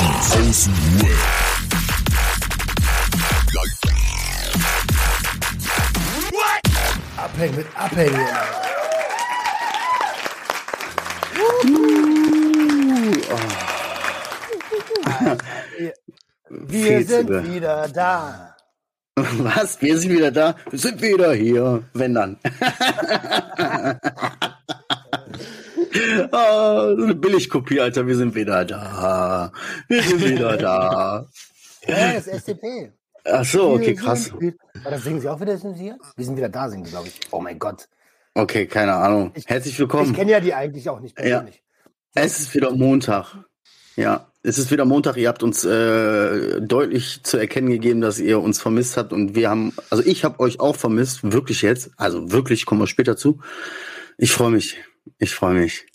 Die. Abhängen mit Abhängen. Wir Viel sind zu- wieder da. Was? Wir sind wieder da? Wir sind wieder hier. Wenn dann. oh, so eine Billigkopie, Alter. Wir sind wieder da. Wir sind wieder da. Ja, das SCP. Ach so, okay, krass. das singen sie auch wieder, sind sie hier? Wir sind wieder da, singen sie, glaube ich. Oh mein Gott. Okay, keine Ahnung. Herzlich Ich willkommen. kenne ja die eigentlich auch nicht persönlich. Es ist wieder Montag. Ja, es ist wieder Montag. Ihr habt uns äh, deutlich zu erkennen gegeben, dass ihr uns vermisst habt. Und wir haben, also ich habe euch auch vermisst, wirklich jetzt. Also wirklich, kommen wir später zu. Ich freue mich. Ich freue mich.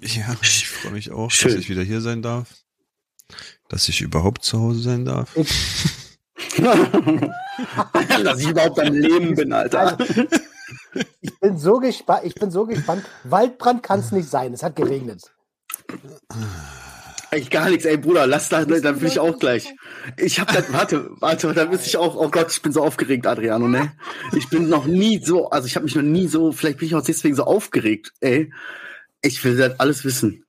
Ja, ich freue mich auch, Schön. dass ich wieder hier sein darf. Dass ich überhaupt zu Hause sein darf. dass ich überhaupt am Leben bin, Alter. Ich bin so gespannt. Ich bin so gespannt. Waldbrand kann es nicht sein. Es hat geregnet. Ich gar nichts, ey Bruder, lass da, dann will ich auch gleich. Ich hab das, warte, warte, da müsste ich auch, oh Gott, ich bin so aufgeregt, Adriano, ne? Ich bin noch nie so, also ich habe mich noch nie so, vielleicht bin ich auch deswegen so aufgeregt, ey. Ich will das alles wissen.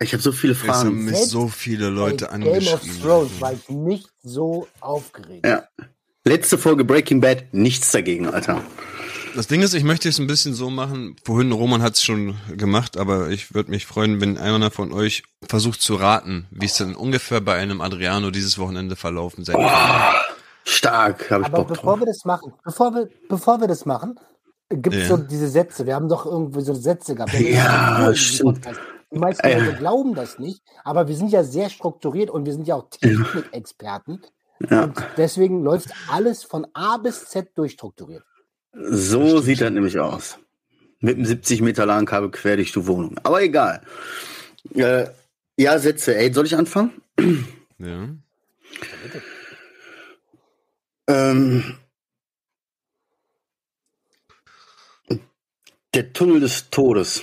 Ich habe so viele Es haben Fragen. mich so viele Leute Bei Game of angeschrieben. Thrones war ich nicht so aufgeregt. Ja. Letzte Folge Breaking Bad, nichts dagegen, Alter. Das Ding ist, ich möchte es ein bisschen so machen. Vorhin Roman hat es schon gemacht, aber ich würde mich freuen, wenn einer von euch versucht zu raten, wie es denn ungefähr bei einem Adriano dieses Wochenende verlaufen sein kann. Stark, habe ich Aber Bock bevor drauf. wir das machen, bevor wir, bevor wir das machen, gibt es Ja. so diese Sätze. Wir haben doch irgendwie so Sätze gehabt. Ja, stimmt. Podcast. Die meisten Ja. Leute glauben das nicht, aber wir sind ja sehr strukturiert und wir sind ja auch Technikexperten. Ja. Und deswegen läuft alles von A bis Z durchstrukturiert. So sieht das nämlich aus. Mit einem 70 Meter langen Kabel quer durch die Wohnung. Aber egal. Äh, ja, Sätze. Ey, soll ich anfangen? Ja. Ähm, der Tunnel des Todes.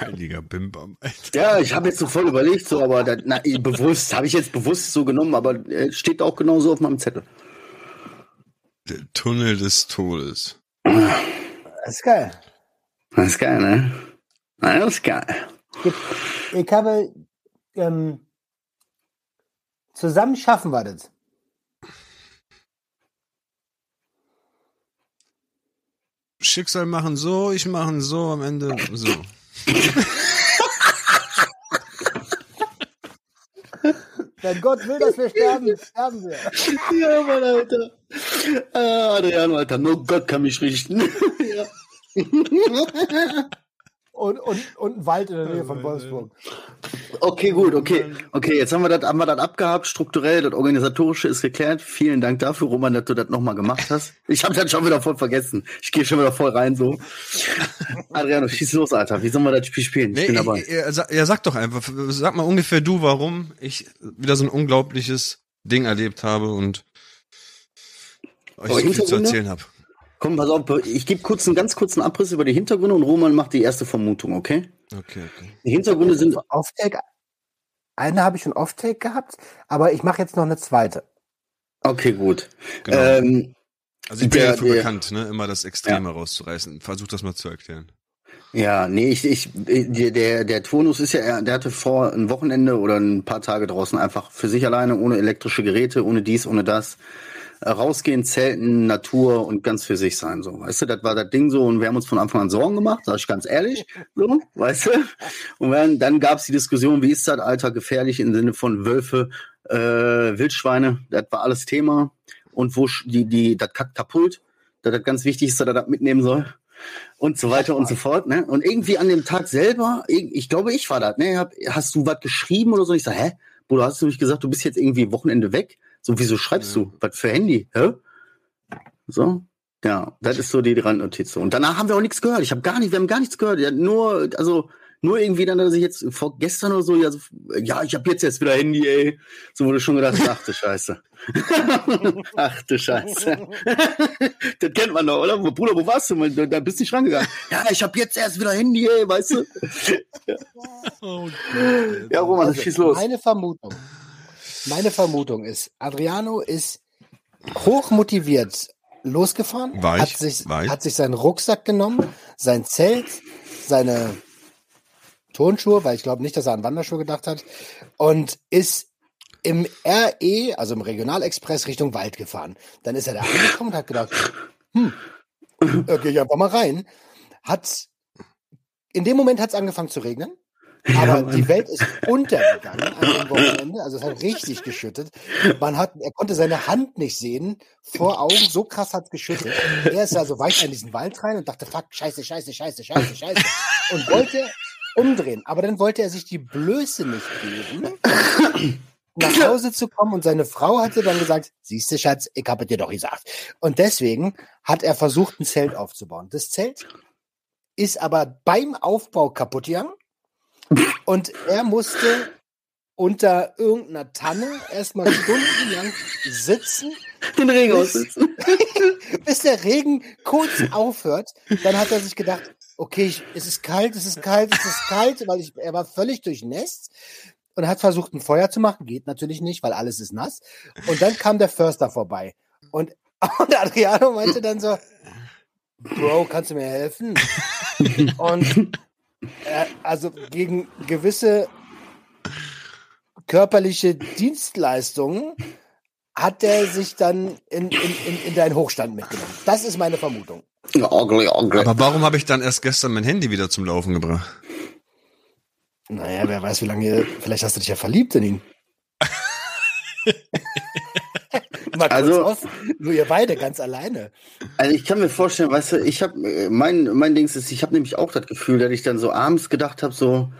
Heiliger Bimbam, Alter. Ja, ich habe jetzt so voll überlegt, so, aber da, na, bewusst, habe ich jetzt bewusst so genommen, aber äh, steht auch genauso auf meinem Zettel. Der Tunnel des Todes. Das ist geil. Das ist geil, ne? Das ist geil. Ich habe ähm, zusammen schaffen wir das. Schicksal machen so, ich machen so, am Ende so. Wenn Gott will, dass wir sterben, sterben wir. Ja, Mann, Alter. Ah, Adriano, Alter, nur Gott kann mich richten. ja. Und, und, und ein Wald in der Nähe von Wolfsburg. Okay, gut, okay. Okay, jetzt haben wir das, haben wir das abgehakt, strukturell, das Organisatorische ist geklärt. Vielen Dank dafür, Roman, dass du das nochmal gemacht hast. Ich habe das schon wieder voll vergessen. Ich gehe schon wieder voll rein so. Adriano, schieß los, Alter. Wie sollen wir das Spiel spielen? Ich Nee, bin ich, dabei. ja, sag, ja, sag doch einfach, sag mal ungefähr du, warum ich wieder so ein unglaubliches Ding erlebt habe und euch so viel zu erzählen habe. Komm, pass auf, ich gebe kurz einen ganz kurzen Abriss über die Hintergründe und Roman macht die erste Vermutung, okay? Okay, okay. Die Hintergründe sind. Off-Take, eine habe ich schon Off-Take gehabt, aber ich mache jetzt noch eine zweite. Okay, gut. Genau. Ähm, also ich bin der- ja dafür der- bekannt, ne, immer das Extreme rauszureißen. Versuch das mal zu erklären. Ja, nee, ich, ich, der, der, Turnus ist ja, er- der hatte vor, ein Wochenende oder ein paar Tage draußen einfach für sich alleine, ohne elektrische Geräte, ohne dies, ohne das, rausgehen, zelten, Natur und ganz für sich sein, so. Weißt du, das war das Ding so und wir haben uns von Anfang an Sorgen gemacht, sag ich ganz ehrlich, so, weißt du? Und dann, dann gab's die Diskussion, wie ist das, Alter, gefährlich im Sinne von Wölfe, äh, Wildschweine, das war alles Thema und wo die, die, das Katapult, dass das ganz wichtig ist, dass er das mitnehmen soll und so weiter und so fort. Ne? Und irgendwie an dem Tag selber, ich, glaube, ich war das. Ne? Hab, hast du was geschrieben oder so? Ich sag, hä? Bruder, hast du nicht gesagt, du bist jetzt irgendwie Wochenende weg? So, wieso schreibst du? Was für Handy? Hä? So? Ja, das ist so die Randnotiz. Und danach haben wir auch nichts gehört. Ich habe gar nicht, wir haben gar nichts gehört. Ja, nur, also Nur irgendwie dann, dass ich jetzt vor gestern oder so, ja, so, ja ich habe jetzt erst wieder Handy, ey. So wurde schon gedacht, ach du Scheiße. ach du Scheiße. das kennt man doch, oder? Bruder, wo warst du? Da bist du nicht rangegangen. Ja, ich habe jetzt erst wieder Handy, ey, weißt du? oh, ja, Roman, also, schieß los. Meine Vermutung, meine Vermutung ist, Adriano ist hoch motiviert losgefahren, war hat, sich, hat sich seinen Rucksack genommen, sein Zelt, seine Turnschuhe, weil ich glaube nicht, dass er an Wanderschuhe gedacht hat, und ist im RE, also im Regionalexpress, Richtung Wald gefahren. Dann ist er da angekommen und hat gedacht, hm, da gehe ich einfach mal rein. Hat, in dem Moment hat es angefangen zu regnen. Aber ja, die Welt ist untergegangen an dem Wochenende. Also es hat richtig geschüttet. Man hat, er konnte seine Hand nicht sehen vor Augen. So krass hat es geschüttet. Er ist also weiter in diesen Wald rein und dachte, fuck, scheiße, scheiße, scheiße, scheiße, scheiße. Und wollte umdrehen. Aber dann wollte er sich die Blöße nicht geben, nach Hause zu kommen. Und seine Frau hatte dann gesagt, siehst du, Schatz, ich habe dir doch gesagt. Und deswegen hat er versucht, ein Zelt aufzubauen. Das Zelt ist aber beim Aufbau kaputt gegangen. Und er musste unter irgendeiner Tanne erstmal stundenlang sitzen. Den Regen aussitzen. bis der Regen kurz aufhört. Dann hat er sich gedacht, okay, ich, es ist kalt, es ist kalt, es ist kalt, weil ich, er war völlig durchnässt und hat versucht, ein Feuer zu machen. Geht natürlich nicht, weil alles ist nass. Und dann kam der Förster vorbei. Und, und Adriano meinte dann so, Bro, kannst du mir helfen? und äh, also gegen gewisse körperliche Dienstleistungen hat er sich dann in, in, in, in deinen Hochstand mitgenommen. Das ist meine Vermutung. Ugly, ugly. Aber warum habe ich dann erst gestern mein Handy wieder zum Laufen gebracht? Naja, wer weiß, wie lange. Vielleicht hast du dich ja verliebt in ihn. Mal also, aus, nur ihr beide ganz alleine. Also ich kann mir vorstellen, weißt du, ich habe mein mein Dings ist, ich habe nämlich auch das Gefühl, dass ich dann so abends gedacht habe, so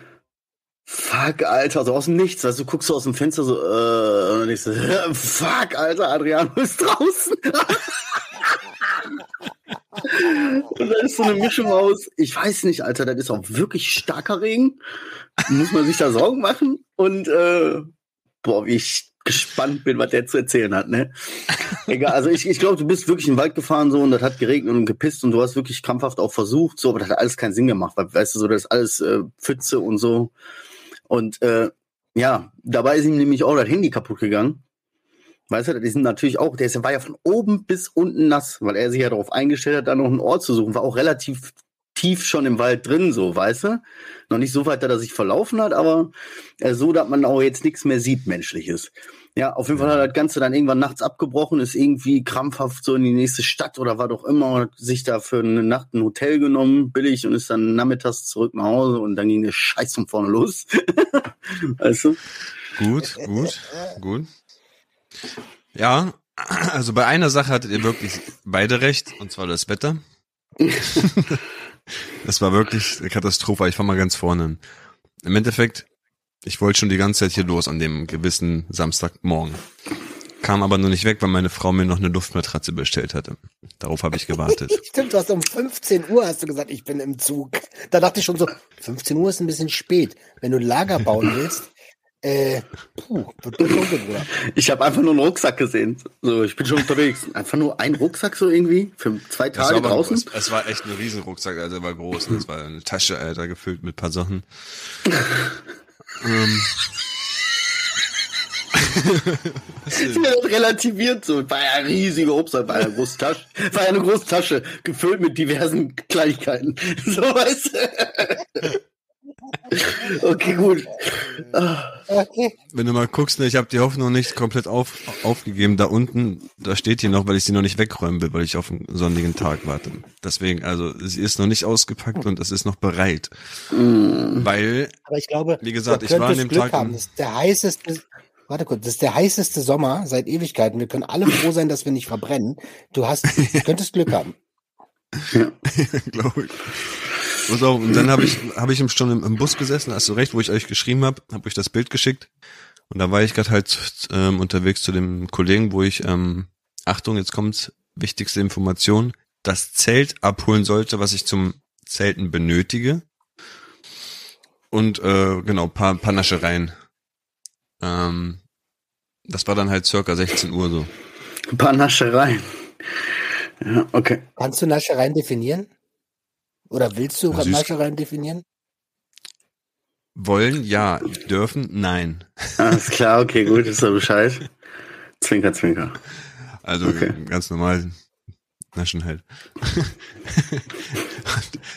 Fuck, Alter, so aus dem Nichts, weißt du, guckst du aus dem Fenster so, äh, und dann denkst du, fuck, Alter, Adriano ist draußen. und da ist so eine Mischung aus, ich weiß nicht, Alter, das ist auch wirklich starker Regen. Muss man sich da Sorgen machen? Und äh, boah, wie ich gespannt bin, was der zu erzählen hat, ne? Egal, also ich, ich glaube, du bist wirklich in den Wald gefahren so und das hat geregnet und gepisst und du hast wirklich krampfhaft auch versucht, so, aber das hat alles keinen Sinn gemacht, weil, weißt du, so, das ist alles äh, Pfütze und so. Und äh, ja, dabei ist ihm nämlich auch das Handy kaputt gegangen. Weißt du, die sind natürlich auch, der war ja von oben bis unten nass, weil er sich ja darauf eingestellt hat, da noch einen Ort zu suchen. War auch relativ tief schon im Wald drin, so, weißt du? Noch nicht so weit, dass er sich verlaufen hat, aber äh, so, dass man auch jetzt nichts mehr sieht, menschliches. Ja, auf jeden Fall hat er das Ganze dann irgendwann nachts abgebrochen, ist irgendwie krampfhaft so in die nächste Stadt oder war doch immer, hat sich da für eine Nacht ein Hotel genommen, billig, und ist dann nachmittags zurück nach Hause und dann ging der Scheiß von vorne los. weißt du? Gut, gut, gut. Ja, also bei einer Sache hattet ihr wirklich beide recht, und zwar das Wetter. das war wirklich eine Katastrophe. Ich fange mal ganz vorne Im Endeffekt, ich wollte schon die ganze Zeit hier los an dem gewissen Samstagmorgen. Kam aber nur nicht weg, weil meine Frau mir noch eine Luftmatratze bestellt hatte. Darauf habe ich gewartet. Stimmt, du hast um 15 Uhr hast du gesagt, ich bin im Zug. Da dachte ich schon so, 15 Uhr ist ein bisschen spät. Wenn du ein Lager bauen willst, äh, puh, wird dunkel, Bruder. Ich habe einfach nur einen Rucksack gesehen. So, ich bin schon unterwegs. Einfach nur ein Rucksack so irgendwie für zwei Tage draußen. Es, es, war echt ein Riesenrucksack, also der war groß. Das war eine Tasche, Alter, gefüllt mit paar Sachen. ähm. es wird relativiert so. War ja ein riesiger Rucksack, war ja eine große Tasche. War ja eine große Tasche, gefüllt mit diversen Kleinigkeiten. So weißt du. Okay, gut. Okay. Wenn du mal guckst, ne, ich habe die Hoffnung nicht komplett auf, aufgegeben. Da unten, da steht die noch, weil ich sie noch nicht wegräumen will, weil ich auf einen sonnigen Tag warte. Deswegen, also sie ist noch nicht ausgepackt und es ist noch bereit. Mm. Weil, Aber ich glaube, wie gesagt, ich war an dem Glück Tag. Haben. Das ist der heißeste, warte kurz, das ist der heißeste Sommer seit Ewigkeiten. Wir können alle froh sein, dass wir nicht verbrennen. Du hast, du könntest Glück haben. Ja, glaube ich. Pass auf, und dann habe ich, hab ich schon im, im, Bus gesessen, hast du recht, wo ich euch geschrieben habe, habe euch das Bild geschickt. Und da war ich gerade halt ähm, unterwegs zu dem Kollegen, wo ich, ähm, Achtung, jetzt kommt wichtigste Information, das Zelt abholen sollte, was ich zum Zelten benötige. und äh, genau, paar, paar Naschereien. Ähm, das war dann halt circa 16 Uhr so. Ein paar Naschereien. Ja, okay. Kannst du Naschereien definieren? Oder willst du Ja, süß. Naschereien definieren? Wollen, ja. Dürfen, nein. Alles klar, okay, gut, ist er Bescheid. Zwinker, zwinker. Also Okay. ganz normal naschen halt.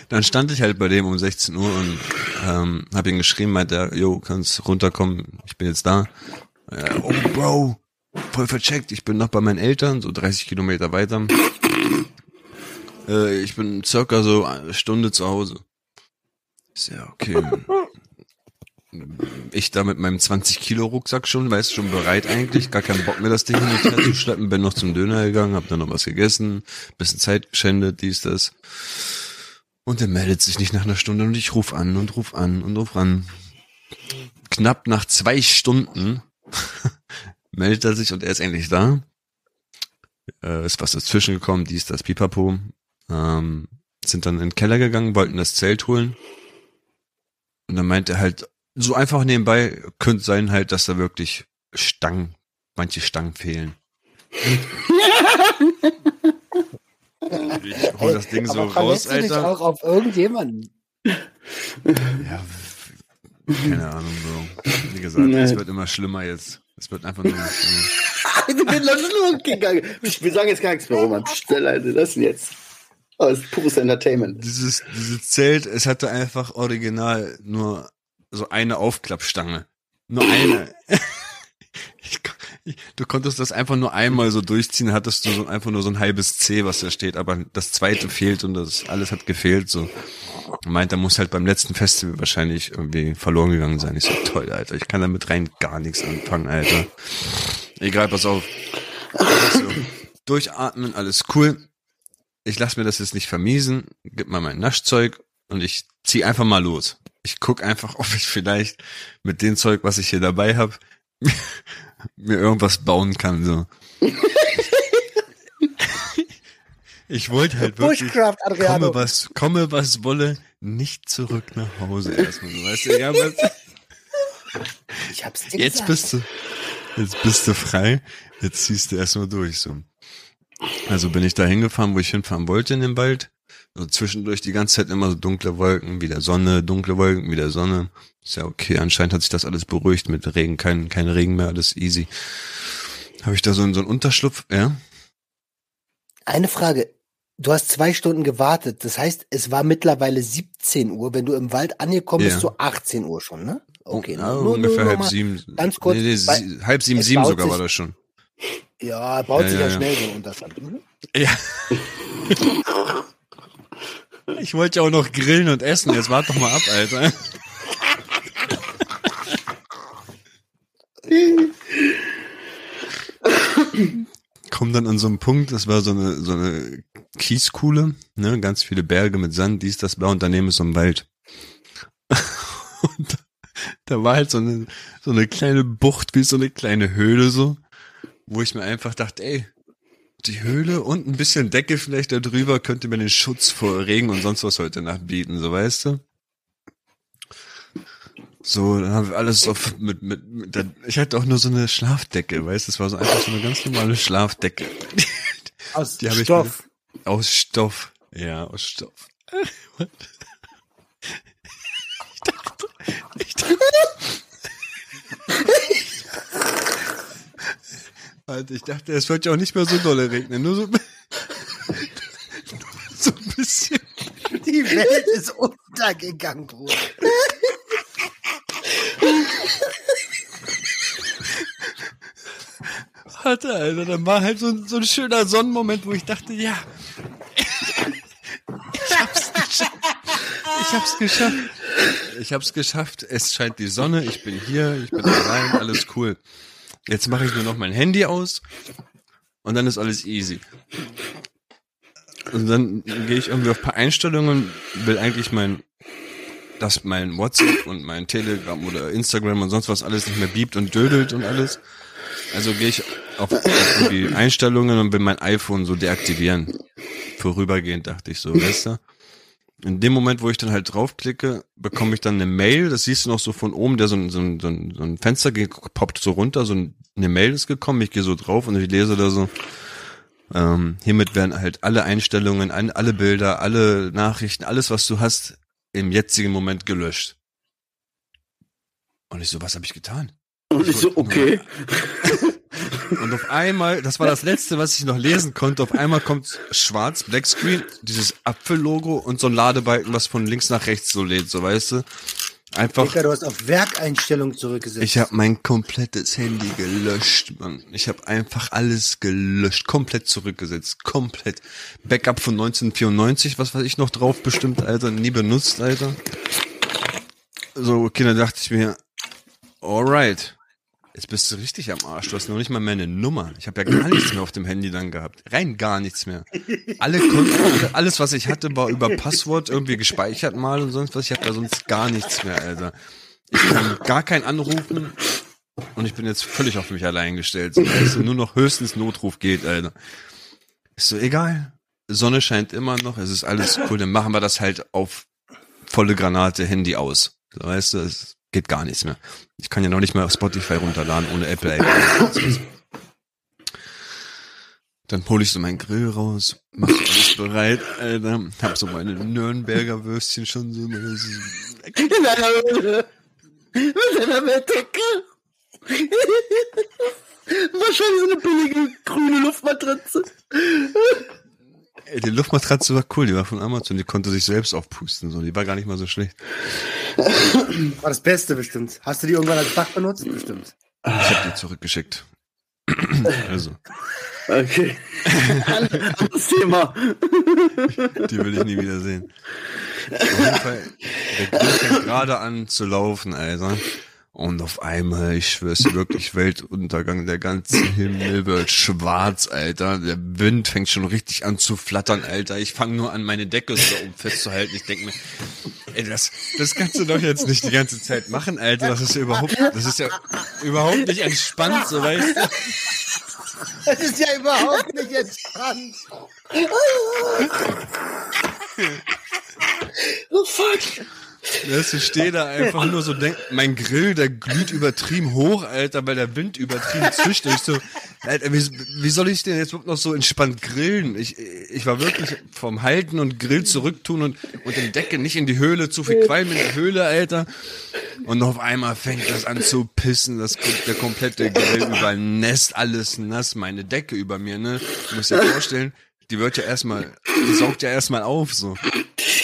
dann stand ich halt bei dem um 16 Uhr und ähm, habe ihn geschrieben, meinte er, yo, kannst runterkommen, ich bin jetzt da. Äh, oh Bro, voll vercheckt, ich bin noch bei meinen Eltern, so 30 Kilometer weiter. Äh, ich bin circa so eine Stunde zu Hause. Ist ja okay. Ich da mit meinem 20 Kilo Rucksack schon, weißt schon bereit eigentlich, gar keinen Bock mehr das Ding hin und her zu schleppen, bin noch zum Döner gegangen, hab dann noch was gegessen, bisschen Zeit geschändet, dies, das. Und er meldet sich nicht nach einer Stunde und ich ruf an und ruf an und ruf an. Knapp nach zwei Stunden meldet er sich und er ist endlich da. Äh, ist was dazwischen gekommen, dies, das, pipapo. Ähm, sind dann in den Keller gegangen, wollten das Zelt holen. Und dann meint er halt, so einfach nebenbei könnte sein halt, dass da wirklich Stangen, manche Stangen fehlen. Ich hol das Ding so Aber raus, du dich Alter. auch auf irgendjemanden? Ja, keine Ahnung, Bro. Wie gesagt, es wird immer schlimmer jetzt. Es wird einfach nur schlimmer. Ich bin los gegangen. Wir sagen jetzt gar nichts mehr, Roman. Stell also das jetzt. Oh, das ist pures Entertainment. Dieses, dieses Zelt, es hatte einfach original nur so eine Aufklappstange. Nur eine. Ich, du konntest das einfach nur einmal so durchziehen, hattest du so einfach nur so ein halbes C, was da steht, aber das zweite fehlt und das alles hat gefehlt, so. Er meint, er muss halt beim letzten Festival wahrscheinlich irgendwie verloren gegangen sein. Ich so, toll, Alter, ich kann damit rein gar nichts anfangen, Alter. Egal, pass auf. So, durchatmen, alles cool. Ich lass mir das jetzt nicht vermiesen, gib mal mein Naschzeug und ich zieh einfach mal los. Ich guck einfach, ob ich vielleicht mit dem Zeug, was ich hier dabei habe, mir irgendwas bauen kann. So. Ich wollte halt wirklich, komme was, komme was wolle, nicht zurück nach Hause erstmal. So, weißt du, ja, was, Ich hab's dir jetzt gesagt. bist du, jetzt bist du frei, jetzt ziehst du erstmal durch. So. Also bin ich da hingefahren, wo ich hinfahren wollte in den Wald. So zwischendurch die ganze Zeit immer so dunkle Wolken, wieder Sonne, dunkle Wolken, wieder Sonne. Ist ja okay, anscheinend hat sich das alles beruhigt mit Regen, kein, kein Regen mehr, alles easy. Habe ich da so, einen- so einen Unterschlupf, ja? Eine Frage. Du hast zwei Stunden gewartet. Das heißt, es war mittlerweile 17 Uhr. Wenn du im Wald angekommen bist, Ja. so 18 Uhr schon, ne? Okay. ja, nur- nur- ungefähr nur halb sieben. ganz kurz, Nee, nee, halb sieben, sieben sogar sich- war das schon. Ja, baut Ja, sich ja, ja, schnell so. Mhm. Ja. Ich wollte ja auch noch grillen und essen. Jetzt wart doch mal ab, Alter. Komm dann an so einen Punkt, das war so eine, so eine Kieskuhle, ne, ganz viele Berge mit Sand, dies, das, blau, und daneben ist so ein Wald. Und da, da war halt so eine, so eine kleine Bucht, wie so eine kleine Höhle so, wo ich mir einfach dachte, ey, die Höhle und ein bisschen Decke vielleicht da drüber könnte mir den Schutz vor Regen und sonst was heute Nacht bieten, so weißt du? So, dann haben wir alles auf mit, mit, mit der, ich hatte auch nur so eine Schlafdecke, weißt du, das war so einfach so eine ganz normale Schlafdecke. Aus Die Stoff. Aus Stoff. Ja, aus Stoff. Ich dachte, ich dachte, Alter, ich dachte, es wird ja auch nicht mehr so dolle regnen, nur so, nur so ein bisschen. Die Welt ist untergegangen, Bruder. hatte, Alter. Dann war halt so, ein- so ein schöner Sonnenmoment, wo ich dachte, ja. Ich hab's geschafft. Ich hab's geschafft. Ich hab's geschafft. Es scheint die Sonne. Ich bin hier. Ich bin allein. Alles cool. Jetzt mache ich nur noch mein Handy aus. Und dann ist alles easy. Und dann gehe ich irgendwie auf ein paar Einstellungen, will eigentlich mein, dass mein WhatsApp und mein Telegram oder Instagram und sonst was alles nicht mehr biebt und dödelt und alles. Also gehe ich auf irgendwie Einstellungen und will mein iPhone so deaktivieren. Vorübergehend dachte ich so, weißt du? In dem Moment, wo ich dann halt draufklicke, bekomme ich dann eine Mail, das siehst du noch so von oben, der so ein, so ein, so ein, Fenster poppt so runter, so eine Mail ist gekommen, ich gehe so drauf und ich lese da so, ähm, hiermit werden halt alle Einstellungen, ein, alle Bilder, alle Nachrichten, alles, was du hast, im jetzigen Moment gelöscht. Und ich so, was habe ich getan? Und ich so, okay. Und auf einmal, das war das letzte, was ich noch lesen konnte, auf einmal kommt schwarz, Blackscreen, dieses Apfellogo und so ein Ladebalken, was von links nach rechts so lädt, so weißt du. Einfach. Digga, du hast auf Werkeinstellung zurückgesetzt. Ich habe mein komplettes Handy gelöscht, Mann. Ich habe einfach alles gelöscht, komplett zurückgesetzt, komplett. Backup von 1994, was weiß ich noch drauf bestimmt, Alter, nie benutzt, Alter. So, okay, dann dachte ich mir, alright. Jetzt bist du richtig am Arsch. Du hast noch nicht mal mehr eine Nummer. Ich habe ja gar nichts mehr auf dem Handy dann gehabt. Rein gar nichts mehr. Alle alles, was ich hatte, war über Passwort irgendwie gespeichert mal und sonst was. Ich habe da sonst gar nichts mehr, Alter. Ich kann gar keinen anrufen und ich bin jetzt völlig auf mich allein gestellt. So, weißt du, nur noch höchstens Notruf geht, Alter. Ist so egal. Sonne scheint immer noch. Es ist alles cool. Dann machen wir das halt auf volle Granate Handy aus. So, weißt du, es geht gar nichts mehr. Ich kann ja noch nicht mal Spotify runterladen ohne Apple iPad. Dann hole ich so meinen Grill raus, mach alles bereit, Alter. Hab so meine Nürnberger Würstchen schon so. Mit einer Bettdecke. Wahrscheinlich so eine billige grüne Luftmatratze. Ey, die Luftmatratze war cool, die war von Amazon, die konnte sich selbst aufpusten, so, die war gar nicht mal so schlecht. War das Beste bestimmt. Hast du die irgendwann als Dach benutzt? Bestimmt. Ich habe die zurückgeschickt. also, Okay. Anderes Thema. die will ich nie wieder sehen. Auf jeden Fall, der Grill fängt gerade an zu laufen, Alter. Und auf einmal, ich schwör's dir wirklich, Weltuntergang, der ganze Himmel wird schwarz, Alter. Der Wind fängt schon richtig an zu flattern, Alter. Ich fange nur an, meine Decke so um festzuhalten. Ich denke mir, ey, das, das kannst du doch jetzt nicht die ganze Zeit machen, Alter. Das ist ja überhaupt, das ist ja überhaupt nicht entspannt, so weißt du. Das ist ja überhaupt nicht entspannt. Oh fuck. Weißt du, ich stehe da einfach nur so, denk, mein Grill, der glüht übertrieben hoch, Alter, weil der Wind übertrieben zischt. Ich so, Alter, wie, wie soll ich denn jetzt überhaupt noch so entspannt grillen? Ich, ich war wirklich vom Halten und Grill zurücktun und, und den Decke nicht in die Höhle, zu viel Qualm in der Höhle, Alter. Und auf einmal fängt das an zu pissen, das, der komplette Grill übernässt, alles nass, meine Decke über mir, ne? Du musst dir vorstellen, die wird ja erstmal, die saugt ja erstmal auf, so.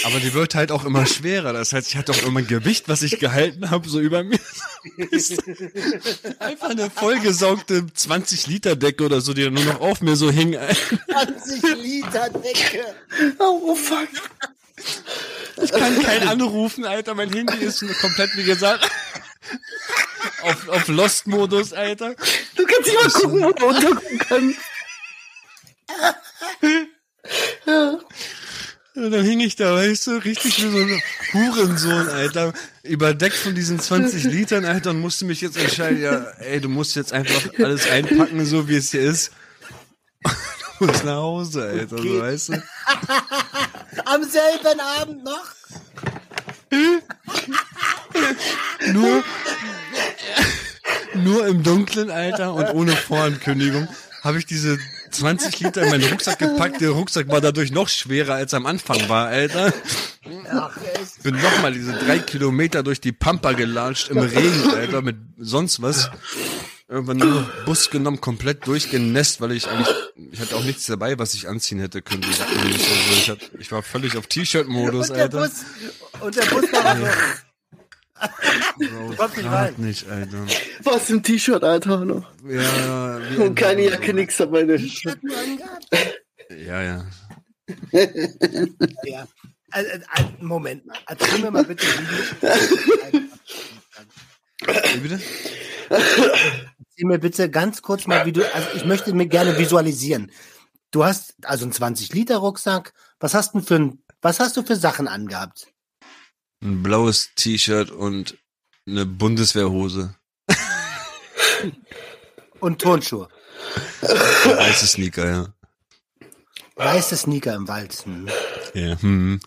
Aber die wird halt auch immer schwerer. Das heißt, ich hatte auch immer ein Gewicht, was ich gehalten habe, so über mir. Einfach eine vollgesaugte 20 Liter Decke oder so, die dann nur noch auf mir so hing. 20 Liter Decke. Oh fuck. Ich kann keinen anrufen, Alter. Mein Handy ist komplett, wie gesagt, auf, auf Lost-Modus, Alter. Du kannst nicht mal gucken, wo du untergucken kannst. Und dann hing ich da, weißt du, richtig wie so ein Hurensohn, Alter. Überdeckt von diesen 20 Litern, Alter, und musste mich jetzt entscheiden, ja, ey, du musst jetzt einfach alles einpacken, so wie es hier ist. Du musst nach Hause, Alter, so, weißt du. Am selben Abend noch? Nur, nur im Dunklen, Alter, und ohne Vorankündigung habe ich diese 20 Liter in meinen Rucksack gepackt. Der Rucksack war dadurch noch schwerer, als am Anfang war, Alter. Ach, echt? Bin nochmal diese drei Kilometer durch die Pampa gelatscht im Regen, Alter, mit sonst was. Irgendwann nur Bus genommen, komplett durchgenässt, weil ich eigentlich, ich hatte auch nichts dabei, was ich anziehen hätte können. Ich, also ich, hab, ich war völlig auf T-Shirt-Modus, Alter. Bus, und der Bus war so. Bro, kommst nicht rein. nicht, Alter. Was im T-Shirt, Alter, noch. Ja, wie Und keine Jacke, nix dabei. Nur angehabt. Ja, ja. Ja. Also, Moment mal. Erzähl mir mal bitte, wie du. Wie bitte? Erzähl mir bitte ganz kurz mal, wie du. Also, ich möchte mir gerne visualisieren. Du hast also einen 20-Liter-Rucksack. Was hast du für ein, was hast du für Sachen angehabt? Ein blaues T-Shirt und eine Bundeswehrhose. Und Turnschuhe. Weiße Sneaker, ja. Weiße Sneaker im Wald. Hm. Ja, hm.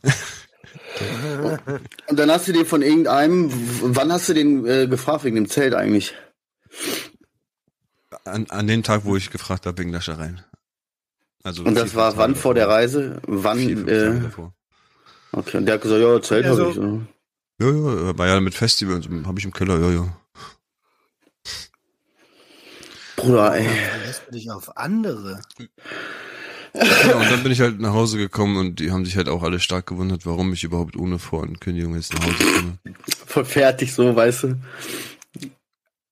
Und dann hast du dir von irgendeinem, wann hast du den äh, gefragt wegen dem Zelt eigentlich? An, an dem Tag, wo ich gefragt habe wegen Naschereien. Also Und das war wann vor der. Reise? Wann? Vier, äh, davor. Okay, und der hat gesagt, ja, Zelt Also- habe ich. So. Ja, ja, war ja mit Festivals, habe ich im Keller, ja, ja. Bruder, ey. Verlässt du dich auf andere? Ja, und dann bin ich halt nach Hause gekommen und die haben sich halt auch alle stark gewundert, warum ich überhaupt ohne Vorankündigung jetzt nach Hause komme. Voll fertig so, weißt du.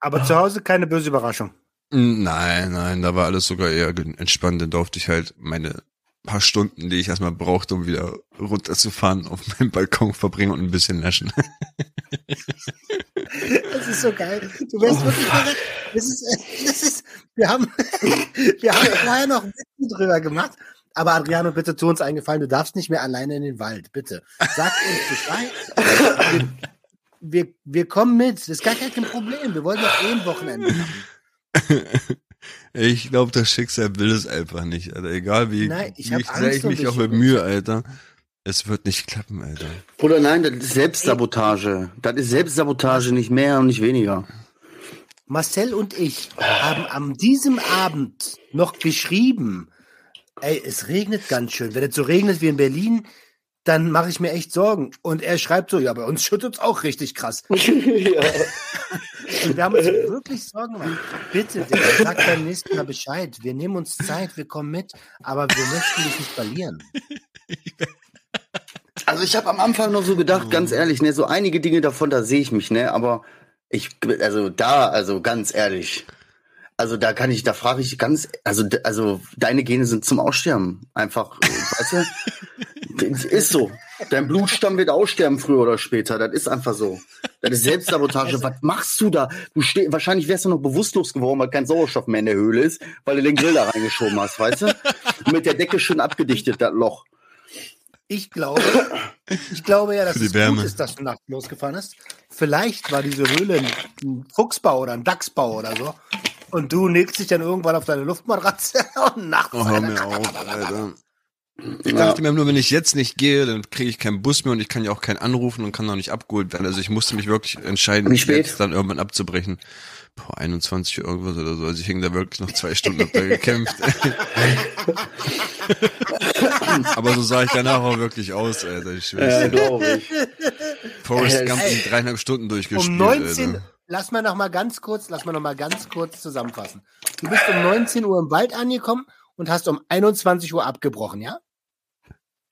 Aber zu Hause keine böse Überraschung. Nein, nein, da war alles sogar eher entspannt. Dann durfte ich halt meine paar Stunden, die ich erstmal brauchte, um wieder runterzufahren, auf meinem Balkon verbringen und ein bisschen naschen. Das ist so geil. Du wärst wirklich verrückt. Das ist, das ist, wir haben, wir haben vorher noch Witze drüber gemacht. Aber Adriano, bitte tu uns einen Gefallen. Du darfst nicht mehr alleine in den Wald. Bitte. Sag uns Bescheid. Wir, wir, wir kommen mit. Das ist gar kein Problem. Wir wollen doch eh ein Wochenende machen. Ich glaube, das Schicksal will es einfach nicht, Alter. Egal wie, Nein, ich wie ich, ich mich auch Junge. bemühe, Alter. Es wird nicht klappen, Alter. Bruder, nein, das ist Selbstsabotage. Das ist Selbstsabotage, nicht mehr und nicht weniger. Marcel und ich haben am diesem Abend noch geschrieben, ey, es regnet ganz schön. Wenn es so regnet wie in Berlin, dann mache ich mir echt Sorgen. Und er schreibt so, ja, bei uns schüttet es auch richtig krass. Und wir haben uns wirklich Sorgen gemacht. Bitte, sag beim nächsten Mal Bescheid. Wir nehmen uns Zeit, wir kommen mit, aber wir möchten dich nicht verlieren. Also ich habe am Anfang noch so gedacht, ganz ehrlich, ne, so einige Dinge davon, da sehe ich mich, ne, aber ich, also da, also ganz ehrlich, also da kann ich, da frage ich ganz, also, also deine Gene sind zum Aussterben, einfach, weißt du, ist so. Dein Blutstamm wird aussterben früher oder später, das ist einfach so. Das ist Selbstsabotage. Was machst du da? Du steh, wahrscheinlich wärst du noch bewusstlos geworden, weil kein Sauerstoff mehr in der Höhle ist, weil du den Grill da reingeschoben hast, weißt du? Und mit der Decke schön abgedichtet, das Loch. Ich glaube, ich glaube ja, dass es Wärme. gut ist, dass du nachts losgefahren hast. Vielleicht war diese Höhle ein, ein Fuchsbau oder ein Dachsbau oder so. Und du legst dich dann irgendwann auf deine Luftmatratze und nachts. Oh, hör mir auf, Alter. Ich dachte mir nur, wenn ich jetzt nicht gehe, dann kriege ich keinen Bus mehr und ich kann ja auch keinen anrufen und kann auch nicht abgeholt werden. Also ich musste mich wirklich entscheiden, Wie spät? jetzt dann irgendwann abzubrechen. Boah, 21 Uhr irgendwas oder so. Also ich hing da wirklich noch zwei Stunden hab da gekämpft. Aber so sah ich danach auch wirklich aus, Alter. Ich schwör's dir. glaube ich. Forrest Gump in dreieinhalb Stunden durchgespielt. Um 19, Alter. lass mal noch mal ganz kurz, lass mal noch mal ganz kurz zusammenfassen. Du bist um 19 Uhr im Wald angekommen und hast um 21 Uhr abgebrochen, ja?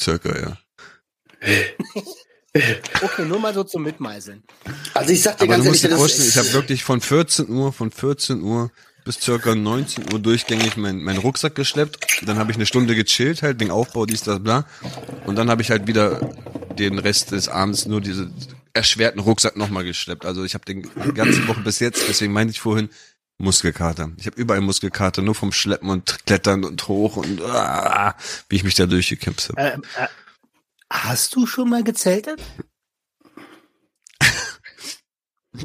Circa, ja. Okay, nur mal so zum Mitmeißeln. Also ich sag dir Aber ganz du ehrlich, musst dir das vorstellen, ich habe wirklich von 14 Uhr, von 14 Uhr bis circa 19 Uhr durchgängig meinen mein Rucksack geschleppt. Dann habe ich eine Stunde gechillt, halt wegen Aufbau, dies, das, bla. Und dann habe ich halt wieder den Rest des Abends nur diese erschwerten Rucksack nochmal geschleppt. Also ich habe den die ganze Woche bis jetzt, deswegen meinte ich vorhin, Muskelkater. Ich habe überall Muskelkater, nur vom Schleppen und Klettern und hoch und ah, wie ich mich da durchgekämpft habe. Ähm, äh, hast du schon mal gezeltet?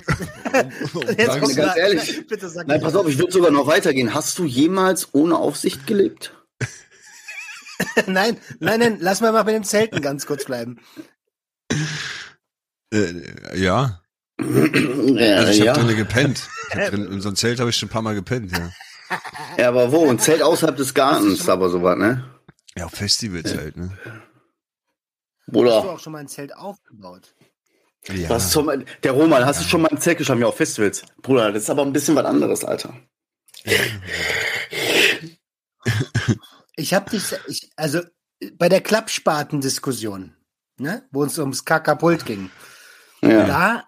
Jetzt ganz sag- ehrlich. Bitte sag Nein, pass auf, ich würde sogar noch weitergehen. Hast du jemals ohne Aufsicht gelebt? nein, nein, nein, lass mal mal bei den Zelten ganz kurz bleiben. Äh, ja, Ja, also ich ja. habe drinne gepennt. Ich hab drin, in so einem Zelt habe ich schon ein paar Mal gepennt, ja. ja, aber wo? Ein Zelt außerhalb des Gartens, aber sowas, ne? Ja, auf Festivals halt, ne? Hast du Bruder, auch schon mal ein Zelt aufgebaut? Ja. was zum, der Roman, hast du schon mal ein Zelt geschlafen? Ja, auf Festivals. Bruder, das ist aber ein bisschen was anderes, Alter. Ich habe dich, ich, also bei der Klappspaten-Diskussion, ne, wo es ums Kakapult ging, Ja. da